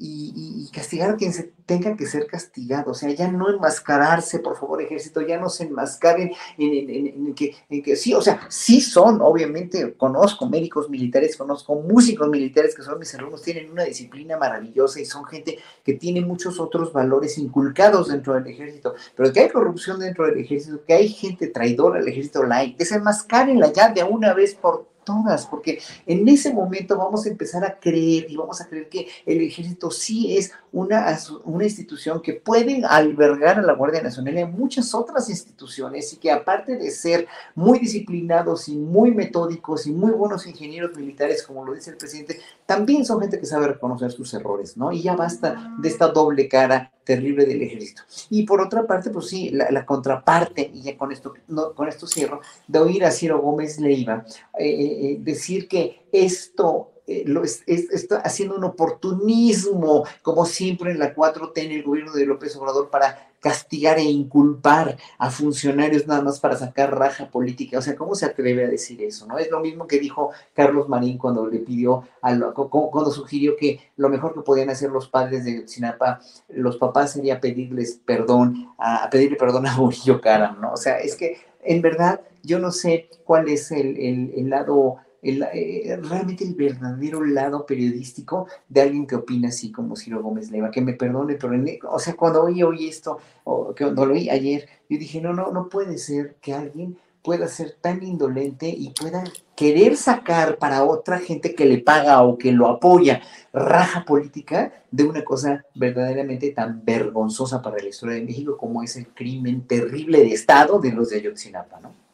y, castigar a quien se tenga que ser castigado. O sea, ya no enmascararse, por favor, ejército, ya no se enmascaren en, que, en, que, sí, o sea, sí son, obviamente, conozco médicos militares, conozco músicos militares que son mis alumnos, tienen una disciplina maravillosa y son gente que tiene muchos otros valores inculcados dentro del ejército, pero que hay corrupción dentro del ejército, que hay gente traidora al ejército like, desenmascarenla ya de una vez por todas, porque en ese momento vamos a empezar a creer y vamos a creer que el ejército sí es una, una institución que puede albergar a la Guardia Nacional y a muchas otras instituciones y que aparte de ser muy disciplinados y muy metódicos y muy buenos ingenieros militares, como lo dice el presidente, también son gente que sabe reconocer sus errores, ¿no? Y ya basta de esta doble cara terrible del ejército. Y por otra parte, pues sí, la, contraparte, y ya con esto, no, con esto cierro, de oír a Ciro Gómez Leiva eh, eh, eh, decir que esto lo está haciendo un oportunismo, como siempre en la 4T en el gobierno de López Obrador, para castigar e inculpar a funcionarios nada más para sacar raja política. O sea, ¿cómo se atreve a decir eso? ¿No? Es lo mismo que dijo Carlos Marín cuando le pidió, cuando sugirió que lo mejor que podían hacer los padres de Sinapa, los papás sería pedirles perdón, a, pedirle perdón a Murillo Caram, ¿no? O sea, es que en verdad yo no sé cuál es el, el lado eh, realmente el verdadero lado periodístico de alguien que opina así como Ciro Gómez Leiva, que me perdone, pero o sea, cuando oí, oí esto, o cuando lo oí ayer, yo dije, no, no, no puede ser que alguien pueda ser tan indolente y pueda querer sacar para otra gente que le paga o que lo apoya raja política de una cosa verdaderamente tan vergonzosa para la historia de México como es el crimen terrible de Estado de los de Ayotzinapa, ¿no?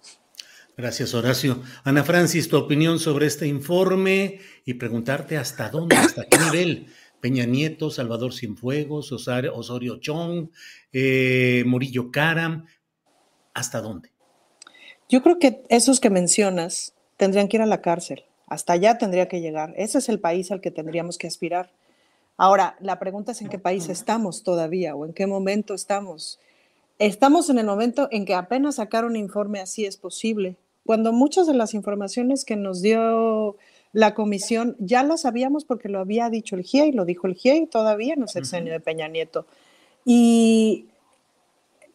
Gracias, Horacio. Ana Francis, tu opinión sobre este informe y preguntarte hasta dónde, hasta qué nivel. Peña Nieto, Salvador Cienfuegos, Osorio Chong, eh, Murillo Caram, ¿Hasta dónde? Yo creo que esos que mencionas tendrían que ir a la cárcel. Hasta allá tendría que llegar. Ese es el país al que tendríamos que aspirar. Ahora, la pregunta es en qué país estamos todavía o en qué momento estamos. Estamos en el momento en que apenas sacar un informe así es posible, cuando muchas de las informaciones que nos dio la comisión ya las sabíamos porque lo había dicho el GIE y lo dijo el GIE todavía en el sexenio de Peña Nieto. Y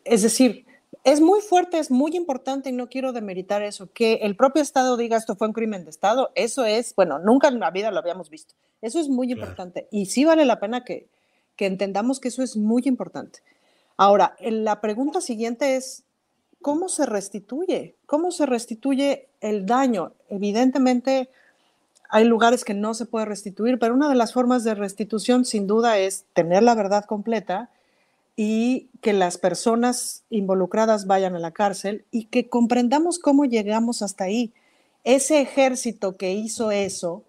es decir, es muy fuerte, es muy importante y no quiero demeritar eso, que el propio Estado diga esto fue un crimen de Estado, eso es, bueno, nunca en la vida lo habíamos visto. Eso es muy importante y sí vale la pena que, que entendamos que eso es muy importante. Ahora, la pregunta siguiente es, ¿cómo se restituye? ¿Cómo se restituye el daño? Evidentemente, hay lugares que no se puede restituir, pero una de las formas de restitución sin duda es tener la verdad completa y que las personas involucradas vayan a la cárcel y que comprendamos cómo llegamos hasta ahí. Ese ejército que hizo eso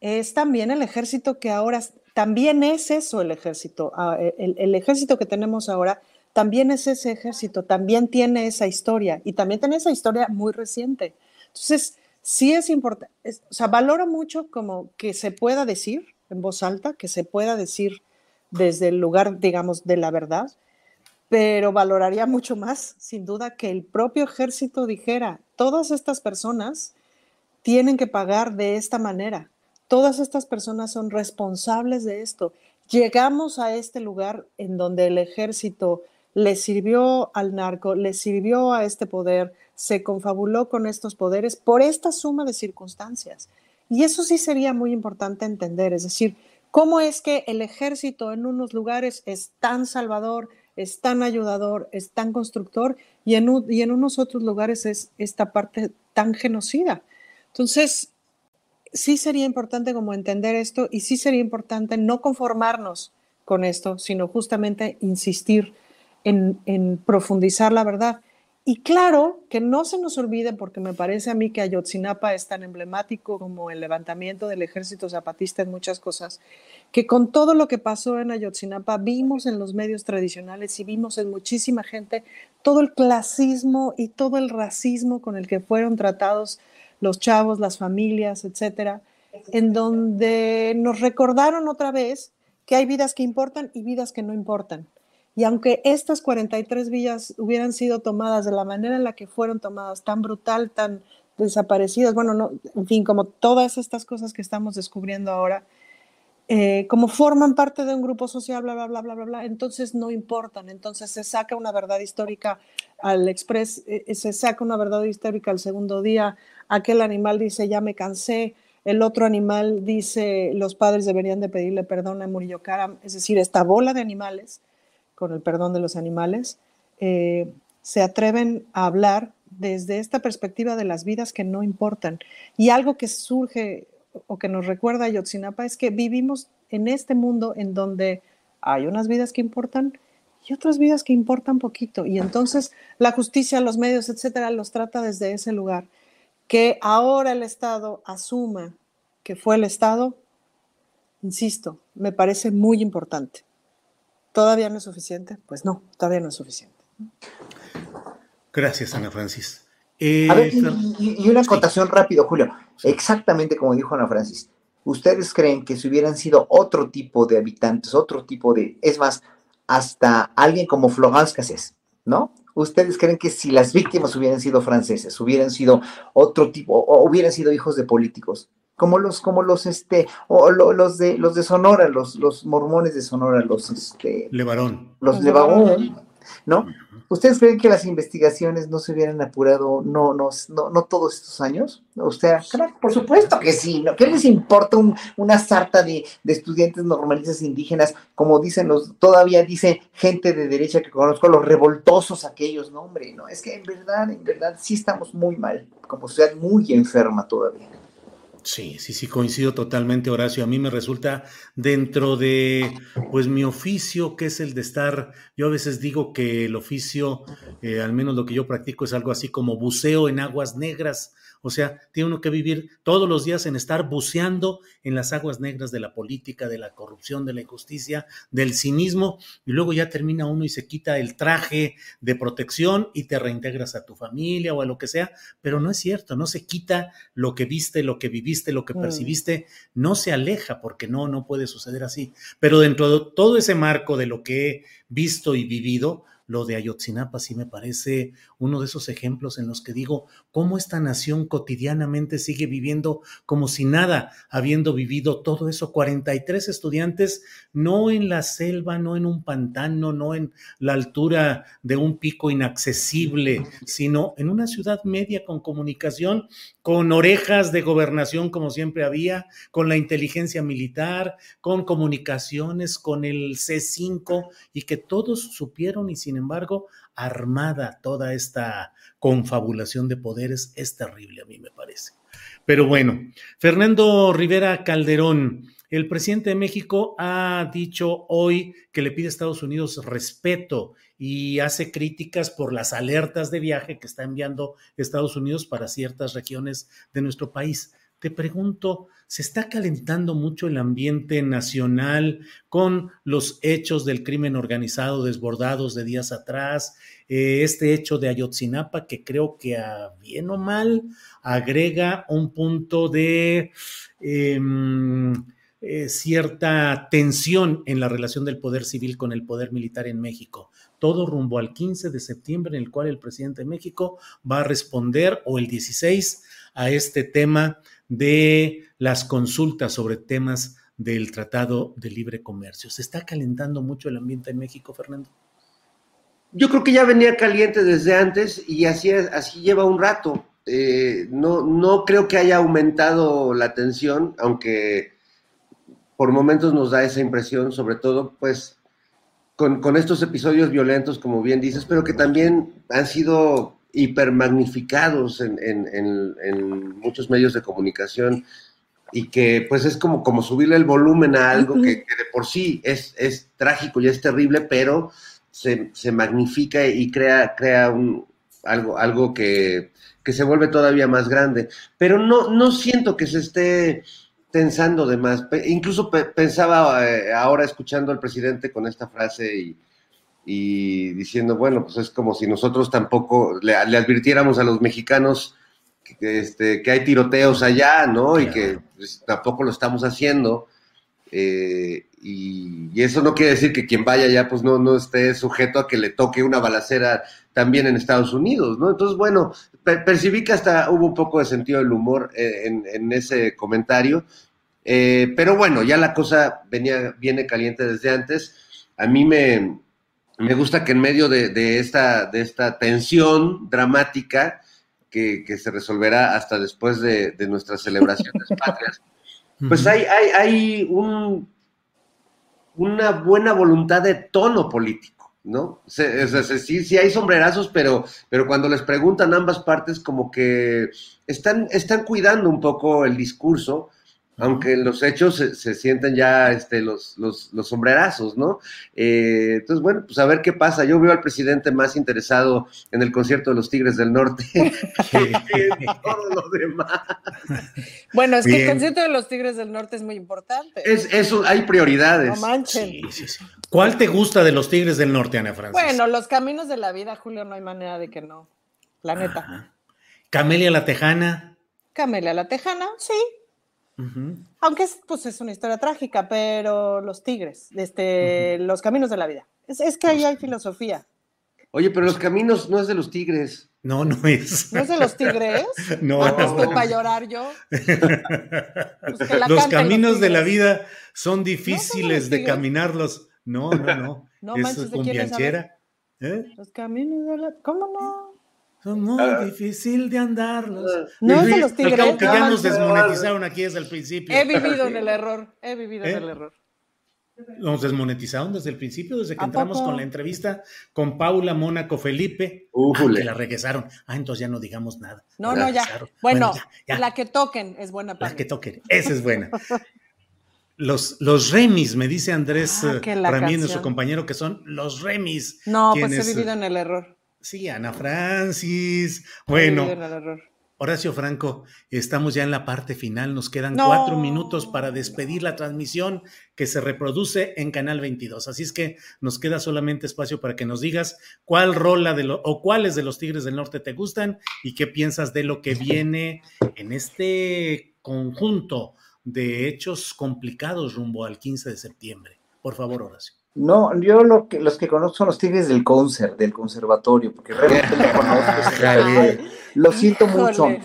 es también el ejército que ahora también es eso el ejército. Ah, el, ejército que tenemos ahora también es ese ejército, también tiene esa historia y también tiene esa historia muy reciente. Entonces, sí es importante, o sea, valoro mucho como que se pueda decir en voz alta, que se pueda decir desde el lugar, digamos, de la verdad, pero valoraría mucho más, sin duda, que el propio ejército dijera, todas estas personas tienen que pagar de esta manera, Todas estas personas son responsables de esto. Llegamos a este lugar en donde el ejército le sirvió al narco, le sirvió a este poder, se confabuló con estos poderes por esta suma de circunstancias. Y eso sí sería muy importante entender, es decir, cómo es que el ejército en unos lugares es tan salvador, es tan ayudador, es tan constructor, y en, en unos otros lugares es esta parte tan genocida. Entonces, sí sería importante como entender esto y sí sería importante no conformarnos con esto, sino justamente insistir en, profundizar la verdad. Y claro, que no se nos olvide, porque me parece a mí que Ayotzinapa es tan emblemático como el levantamiento del ejército zapatista en muchas cosas, que con todo lo que pasó en Ayotzinapa vimos en los medios tradicionales y vimos en muchísima gente todo el clasismo y todo el racismo con el que fueron tratados los chavos, las familias, etcétera, en donde nos recordaron otra vez que hay vidas que importan y vidas que no importan. Y aunque estas 43 villas hubieran sido tomadas de la manera en la que fueron tomadas, tan brutal, tan desaparecidas, bueno, no, en fin, como todas estas cosas que estamos descubriendo ahora, eh, como forman parte de un grupo social, bla, bla, bla, bla, bla, bla, entonces no importan. Entonces se saca una verdad histórica al Express, eh, se saca una verdad histórica al segundo día, aquel animal dice, ya me cansé, el otro animal dice, los padres deberían de pedirle perdón a Murillo Karam, es decir, esta bola de animales, con el perdón de los animales, eh, se atreven a hablar desde esta perspectiva de las vidas que no importan. Y algo que surge o que nos recuerda a Yotzinapa es que vivimos en este mundo en donde hay unas vidas que importan y otras vidas que importan poquito. Y entonces la justicia, los medios, etcétera, los trata desde ese lugar. Que ahora el Estado asuma que fue el Estado, insisto, me parece muy importante. ¿Todavía no es suficiente? Pues no, todavía no es suficiente. Gracias, Ana Francis. a ver, y, una acotación rápido, Julio. Exactamente como dijo Ana Francis. ¿Ustedes creen que si hubieran sido otro tipo de habitantes, otro tipo de, es más, hasta alguien como Florence Cassés, ¿no? ¿Ustedes creen que si las víctimas hubieran sido franceses, hubieran sido otro tipo, o hubieran sido hijos de políticos, como los, como los, este, o los de, los de Sonora, los, los mormones de Sonora, los, este, Levarón. Los Levarón, ¿no? ¿Ustedes creen que las investigaciones no se hubieran apurado, no, no, no, todos estos años? O sea, por supuesto que sí, ¿no? ¿Qué les importa una sarta de, estudiantes normalistas indígenas, como dicen los, todavía dice gente de derecha que conozco, los revoltosos aquellos, no, hombre, no, es que en verdad, en verdad, sí estamos muy mal, como sociedad muy enferma todavía. Sí, sí, sí, coincido totalmente, Horacio. A mí me resulta dentro de, pues, mi oficio, que es el de estar, yo a veces digo que el oficio, eh, al menos lo que yo practico, es algo así como buceo en aguas negras, O sea, tiene uno que vivir todos los días en estar buceando en las aguas negras de la política, de la corrupción, de la injusticia, del cinismo, y luego ya termina uno y se quita el traje de protección y te reintegras a tu familia o a lo que sea, pero no es cierto, no se quita lo que viste, lo que viviste, lo que Mm. percibiste, no se aleja porque no, no puede suceder así. Pero dentro de todo ese marco de lo que he visto y vivido, lo de Ayotzinapa sí me parece uno de esos ejemplos en los que digo cómo esta nación cotidianamente sigue viviendo como si nada, habiendo vivido todo eso. 43 estudiantes, no en la selva, no en un pantano, no en la altura de un pico inaccesible, sino en una ciudad media con comunicación, con orejas de gobernación como siempre había, con la inteligencia militar, con comunicaciones, con el C5 y que todos supieron y sin embargo armada toda esta confabulación de poderes es terrible a mí me parece. Pero bueno, Fernando Rivera Calderón, el presidente de México ha dicho hoy que le pide a Estados Unidos respeto y hace críticas por las alertas de viaje que está enviando Estados Unidos para ciertas regiones de nuestro país. Te pregunto, ¿se está calentando mucho el ambiente nacional con los hechos del crimen organizado desbordados de días atrás? Eh, este hecho de Ayotzinapa que creo que a bien o mal agrega un punto de eh, eh, cierta tensión en la relación del poder civil con el poder militar en México. Todo rumbo al 15 de septiembre en el cual el presidente de México va a responder o el 16 a este tema de las consultas sobre temas del Tratado de Libre Comercio. ¿Se está calentando mucho el ambiente en México, Fernando? Yo creo que ya venía caliente desde antes y así, así lleva un rato. Eh, no, no creo que haya aumentado la tensión, aunque por momentos nos da esa impresión, sobre todo pues con, con estos episodios violentos, como bien dices, pero que también han sido hipermagnificados en, en, en, en, muchos medios de comunicación y que pues es como, como subirle el volumen a algo que, que de por sí es, es, trágico y es terrible, pero se, se magnifica y crea, crea un, algo, algo que, que, se vuelve todavía más grande. Pero no, no siento que se esté tensando de más. Incluso pe pensaba eh, ahora escuchando al presidente con esta frase y, y diciendo, bueno, pues es como si nosotros tampoco le, le advirtiéramos a los mexicanos que, este, que hay tiroteos allá, ¿no? Claro. Y que pues, tampoco lo estamos haciendo. Eh, y, y, eso no quiere decir que quien vaya allá pues no, no esté sujeto a que le toque una balacera también en Estados Unidos, ¿no? Entonces, bueno, per percibí que hasta hubo un poco de sentido del humor en, en ese comentario, eh, pero bueno, ya la cosa venía, viene caliente desde antes. A mí me, me gusta que en medio de, de, esta, de esta tensión dramática, que, que, se resolverá hasta después de, de nuestras celebraciones [laughs] patrias, pues hay, hay, hay un, una buena voluntad de tono político, ¿no? Sea, sí, sí, hay sombrerazos, pero, pero cuando les preguntan ambas partes, como que están, están cuidando un poco el discurso, aunque en los hechos se, se sienten ya este, los, los, los sombrerazos, ¿no? Eh, entonces, bueno, pues a ver qué pasa. Yo veo al presidente más interesado en el concierto de los Tigres del Norte [laughs] que en [laughs] todo lo demás. Bueno, es Bien. que el concierto de los Tigres del Norte es muy importante. Es, eso, hay prioridades. No manchen. Sí, sí, sí. ¿Cuál te gusta de los Tigres del Norte, Ana Francis? Bueno, los caminos de la vida, Julio, no hay manera de que no. La neta. Ajá. Camelia la Tejana. Camelia la Tejana, sí, Uh -huh. Aunque es, pues, es una historia trágica, pero los tigres, este, uh -huh. los caminos de la vida. Es, es, que ahí hay filosofía. Oye, pero los caminos no es de los tigres. No, no es. ¿No es de los tigres? [laughs] no. Ah, pues, no. para llorar yo. [laughs] Pues los caminos los de la vida son difíciles ¿No de caminarlos. No, no, no. no es manches, con bianchera. ¿Eh? Los caminos de la... ¿Cómo no? Son muy uh, difícil de andarlos. No es de los tigres. Al que ya nos desmonetizaron aquí desde el principio. He vivido en el error. He vivido ¿Eh? en el error. Nos desmonetizaron desde el principio, desde que entramos poco? con la entrevista con Paula Mónaco Felipe. Ah, que la regresaron. Ah, entonces ya no digamos nada. No, no, ya. Bueno, bueno ya, ya. la que toquen es buena para La que toquen, esa es buena. [laughs] Los, los remis, me dice Andrés ah, Ramírez, nuestro compañero, que son los remis. No, quienes, pues he vivido en el error. Sí, Ana Francis. Bueno, Horacio Franco, estamos ya en la parte final, nos quedan cuatro minutos para despedir la transmisión que se reproduce en Canal 22. Así es que nos queda solamente espacio para que nos digas cuál rola de lo, o cuáles de los Tigres del Norte te gustan y qué piensas de lo que viene en este conjunto de hechos complicados rumbo al 15 de septiembre. Por favor, Horacio. No, yo lo que, los que conozco son los Tigres del concert, del conservatorio, porque realmente lo conozco. [laughs] lo siento mucho. Eh,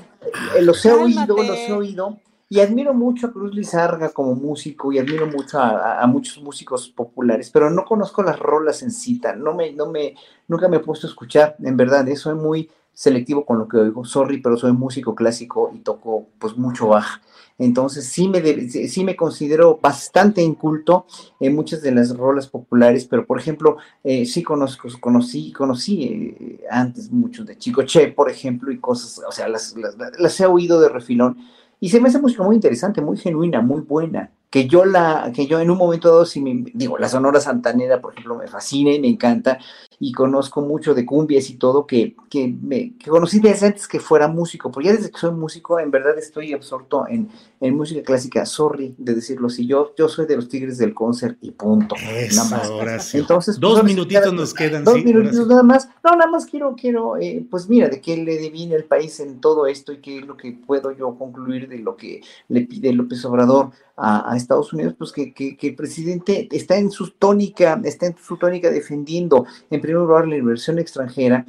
los he oído, los he oído. Y admiro mucho a Cruz Lizarga como músico y admiro mucho a, muchos músicos populares, pero no conozco las rolas en cita, no me, no me, nunca me he puesto a escuchar, en verdad, eso soy muy selectivo con lo que oigo, sorry, pero soy músico clásico y toco pues mucho baja. Entonces sí me, sí me considero bastante inculto en muchas de las rolas populares, pero por ejemplo, eh, sí conozco, conocí, conocí eh, antes mucho de Chico Che, por ejemplo, y cosas, o sea, las, las, las he oído de refilón. Y se me hace música muy interesante, muy genuina, muy buena que yo la, que yo en un momento dado, si me, digo, la Sonora Santanera, por ejemplo, me fascina y me encanta, y conozco mucho de cumbias y todo, que, que, me, que conocí desde antes que fuera músico, porque ya desde que soy músico, en verdad estoy absorto en, en música clásica, sorry de decirlo así, yo, yo soy de los Tigres del Concert y punto. Eso, nada más. Entonces, dos pues, minutitos nos quedan. Dos minutitos nada más. No, nada más quiero, quiero, eh, pues mira, de qué le devine el país en todo esto y qué es lo que puedo yo concluir de lo que le pide López Obrador a, Estados Unidos, pues que, el presidente está en su tónica, está en su tónica defendiendo, en primer lugar, la inversión extranjera,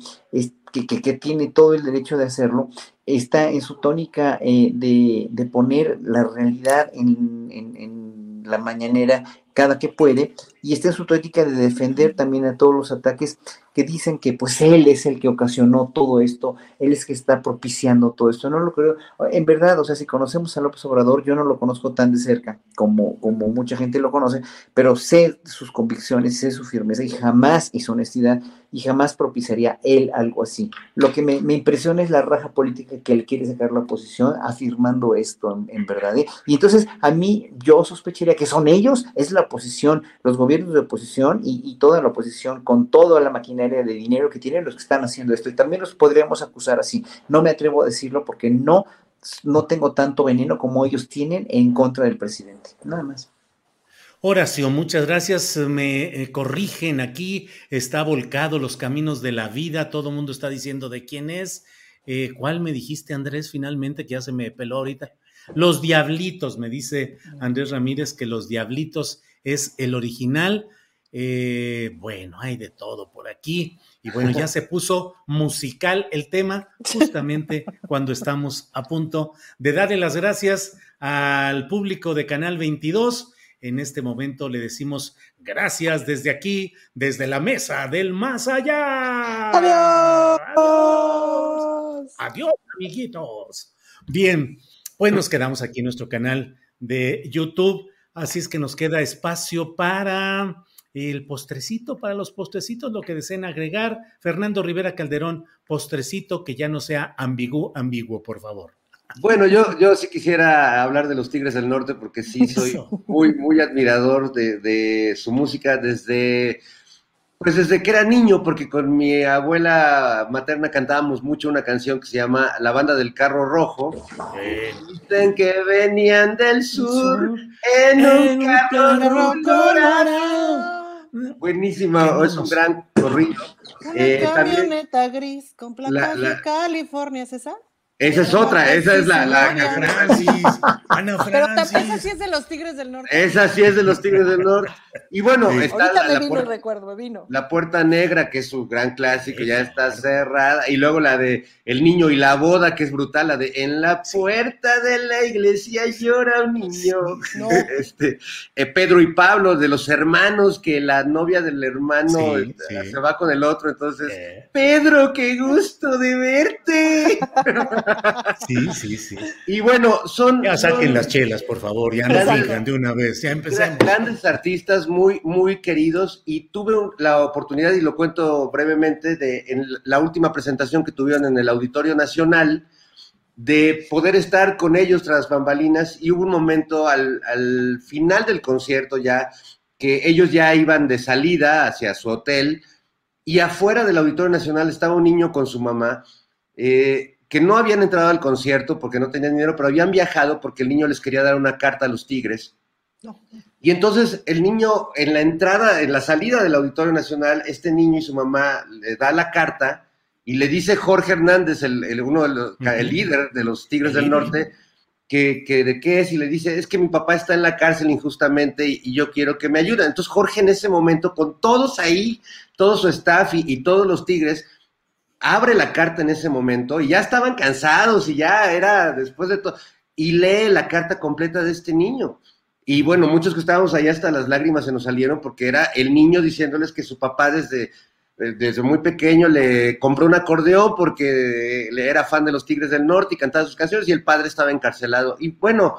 que, que, tiene todo el derecho de hacerlo, está en su tónica eh, de, poner la realidad en, en, en la mañanera cada que puede, y está en su tónica de defender también a todos los ataques que dicen que pues él es el que ocasionó todo esto, él es que está propiciando todo esto. No lo creo, en verdad, o sea, si conocemos a López Obrador, yo no lo conozco tan de cerca como, como mucha gente lo conoce, pero sé sus convicciones, sé su firmeza y jamás su honestidad y jamás propiciaría él algo así. Lo que me, impresiona es la raja política que él quiere sacar la oposición afirmando esto en, verdad. ¿eh? Y entonces a mí yo sospecharía que son ellos, es la oposición, los gobiernos de oposición y, y toda la oposición con toda la maquinaria de dinero que tienen los que están haciendo esto. Y también los podríamos acusar así. No me atrevo a decirlo porque no, no tengo tanto veneno como ellos tienen en contra del presidente. Nada más. Horacio, muchas gracias. Me eh, corrigen aquí, está volcado los caminos de la vida, todo mundo está diciendo de quién es. Eh, ¿Cuál me dijiste, Andrés, finalmente, que ya se me peló ahorita? Los Diablitos, me dice Andrés Ramírez que Los Diablitos es el original. Eh, bueno, hay de todo por aquí. Y bueno, ya se puso musical el tema [laughs] justamente cuando estamos a punto de darle las gracias al público de Canal 22 en este momento le decimos gracias desde aquí, desde la mesa del más allá. Adiós. Adiós, Adiós amiguitos. Bien, pues nos quedamos aquí en nuestro canal de YouTube, así es que nos queda espacio para el postrecito, para los postrecitos, lo que deseen agregar. Fernando Rivera Calderón, postrecito que ya no sea ambiguo, ambiguo, por favor. Bueno, yo, yo sí quisiera hablar de los Tigres del Norte porque sí soy muy, muy admirador de, su música desde, pues desde que era niño, porque con mi abuela materna cantábamos mucho una canción que se llama La Banda del Carro Rojo. Dicen que venían del sur en, un carro rojo. Buenísima, es un gran corrido. Una eh, camioneta gris con placa de California, ¿es esa? Esa es otra, esa es la, la Ana Francis. Ana [laughs] Francis. Pero esa sí es de los Tigres del Norte. Esa sí es de los Tigres del Norte. Y bueno, está la, me vino el recuerdo, me vino. La Puerta Negra, que es su gran clásico, ya está cerrada. Y luego la de El Niño y la Boda, que es brutal, la de En la puerta de la iglesia llora un niño. [laughs] Este, eh, Pedro y Pablo, de los hermanos, que la novia del hermano eh, se va con el otro. Entonces, Pedro, qué gusto de verte. [laughs] Sí, sí, sí. Y bueno, son. Ya saquen las chelas, por favor, ya no fijan de una vez, ya empezamos. Grandes artistas muy, muy queridos, y tuve la oportunidad, y lo cuento brevemente, de en la última presentación que tuvieron en el Auditorio Nacional, de poder estar con ellos tras bambalinas, y hubo un momento al, al final del concierto ya que ellos ya iban de salida hacia su hotel, y afuera del Auditorio Nacional estaba un niño con su mamá. Eh, que no habían entrado al concierto porque no tenían dinero, pero habían viajado porque el niño les quería dar una carta a los Tigres. Y entonces el niño, en la entrada, en la salida del Auditorio Nacional, este niño y su mamá le da la carta y le dice Jorge Hernández, el, uno de los, el líder de los Tigres del Norte, que, de qué es, y le dice, es que mi papá está en la cárcel injustamente y, yo quiero que me ayuden. Entonces Jorge en ese momento, con todos ahí, todo su staff y, y todos los Tigres, abre la carta en ese momento y ya estaban cansados y ya era después de todo, y lee la carta completa de este niño. Y bueno, muchos que estábamos allá hasta las lágrimas se nos salieron porque era el niño diciéndoles que su papá desde, desde muy pequeño le compró un acordeón porque le era fan de los Tigres del Norte y cantaba sus canciones y el padre estaba encarcelado. Y bueno,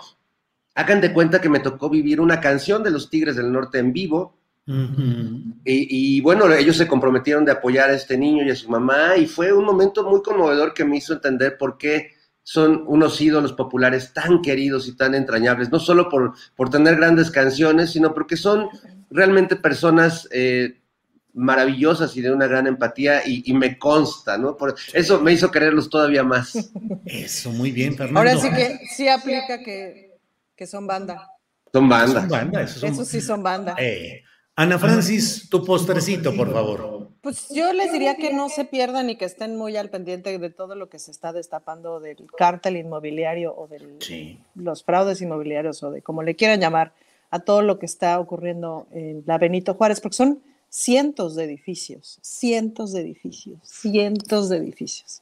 hagan de cuenta que me tocó vivir una canción de los Tigres del Norte en vivo. Y, y, bueno, ellos se comprometieron de apoyar a este niño y a su mamá y fue un momento muy conmovedor que me hizo entender por qué son unos ídolos populares tan queridos y tan entrañables, no solo por, por tener grandes canciones, sino porque son realmente personas eh, maravillosas y de una gran empatía y, me consta, ¿no? Por eso me hizo quererlos todavía más. Eso, muy bien, Fernando. Ahora sí que sí aplica que, son banda. Son banda. Son banda, eso, sí son banda. Eh, Ana Francis, tu postrecito, por favor. Pues yo les diría que no se pierdan y que estén muy al pendiente de todo lo que se está destapando del cártel inmobiliario o de los fraudes inmobiliarios o de como le quieran llamar a todo lo que está ocurriendo en la Benito Juárez, porque son cientos de edificios, cientos de edificios, cientos de edificios.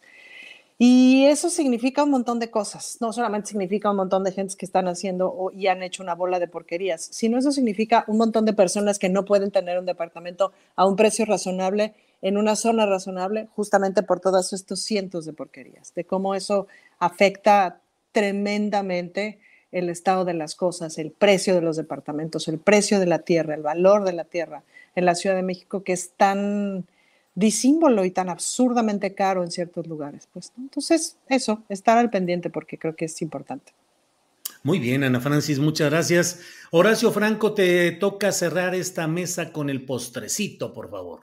Y eso significa un montón de cosas. No solamente significa un montón de gente que están haciendo y han hecho una bola de porquerías, sino eso significa un montón de personas que no pueden tener un departamento a un precio razonable en una zona razonable, justamente por todos estos cientos de porquerías, de cómo eso afecta tremendamente el estado de las cosas, el precio de los departamentos, el precio de la tierra, el valor de la tierra en la Ciudad de México, que es tan disímbolo y tan absurdamente caro en ciertos lugares. Pues, Entonces, eso, estar al pendiente porque creo que es importante. Muy bien, Ana Francis, muchas gracias. Horacio Franco, te toca cerrar esta mesa con el postrecito, por favor.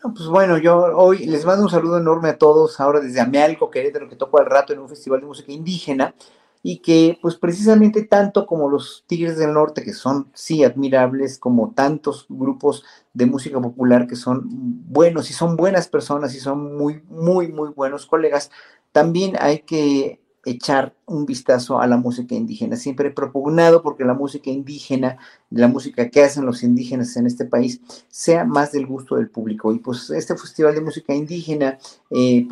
pues bueno, yo hoy les mando un saludo enorme a todos, ahora desde Amealco, Querétaro, que toco al rato en un festival de música indígena y que pues precisamente tanto como los Tigres del Norte, que son sí admirables, como tantos grupos de música popular que son buenos y son buenas personas y son muy, muy, muy buenos colegas, también hay que echar un vistazo a la música indígena. Siempre he propugnado porque la música indígena, la música que hacen los indígenas en este país, sea más del gusto del público. Y pues este Festival de Música Indígena, eh,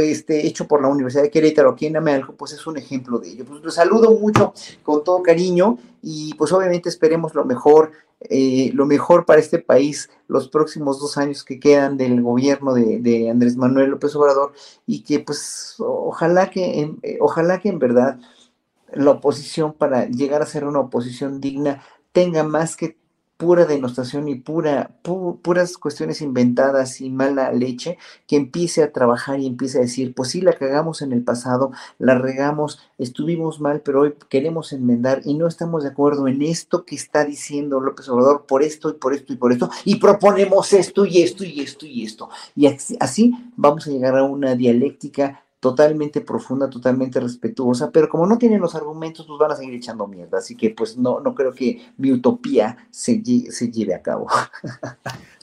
este, hecho por la Universidad de Querétaro aquí en Amealco, pues es un ejemplo de ello. Pues los saludo mucho con todo cariño y pues obviamente esperemos lo mejor eh, lo mejor para este país los próximos dos años que quedan del gobierno de, Andrés Manuel López Obrador y que pues ojalá que, eh, ojalá que en verdad la oposición para llegar a ser una oposición digna tenga más que pura denostación y pura, puras cuestiones inventadas y mala leche, que empiece a trabajar y empiece a decir, pues sí, la cagamos en el pasado, la regamos, estuvimos mal, pero hoy queremos enmendar y no estamos de acuerdo en esto que está diciendo López Obrador por esto y por esto y por esto, y proponemos esto y esto y esto y esto. Y así vamos a llegar a una dialéctica totalmente profunda, totalmente respetuosa, pero como no tienen los argumentos, pues van a seguir echando mierda. Así que pues no, no creo que mi utopía se, se lleve a cabo. [laughs]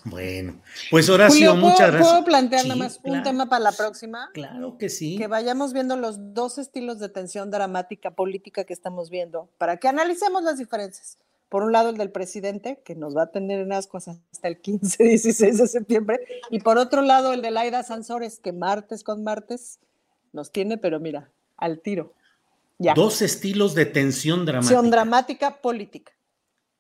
Bueno, pues Horacio, muchas gracias. ¿Puedo plantear nada más un tema para la próxima? Claro que sí. Que vayamos viendo los dos estilos de tensión dramática política que estamos viendo, para que analicemos las diferencias. Por un lado, el del presidente, que nos va a tener en ascuas hasta el 15, 16 de septiembre, y por otro lado, el de Laida Sansores, que martes con martes nos tiene, pero mira, al tiro. Ya. Dos estilos de tensión dramática. Tensión dramática política.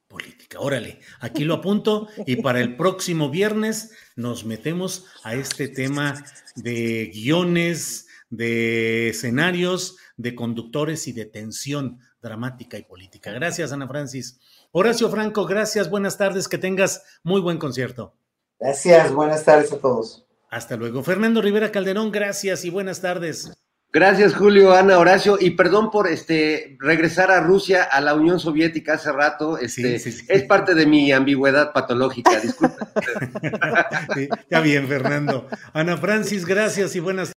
Política, órale, aquí lo apunto y para el próximo viernes nos metemos a este tema de guiones, de escenarios, de conductores y de tensión dramática y política. Gracias, Ana Francis. Horacio Franco, gracias, buenas tardes, que tengas muy buen concierto. Gracias, buenas tardes a todos. Hasta luego. Fernando Rivera Calderón, gracias y buenas tardes. Gracias, Julio, Ana, Horacio, y perdón por este regresar a Rusia, a la Unión Soviética hace rato. Este, Es parte de mi ambigüedad patológica, disculpen. [laughs] está bien, Fernando. Ana Francis, gracias y buenas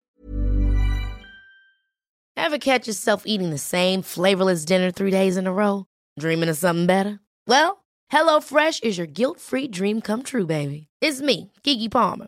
Ever catch yourself eating the same flavorless dinner three days in a row? Dreaming of something better? Well, HelloFresh is your guilt-free dream come true, baby. It's me, Kiki Palmer.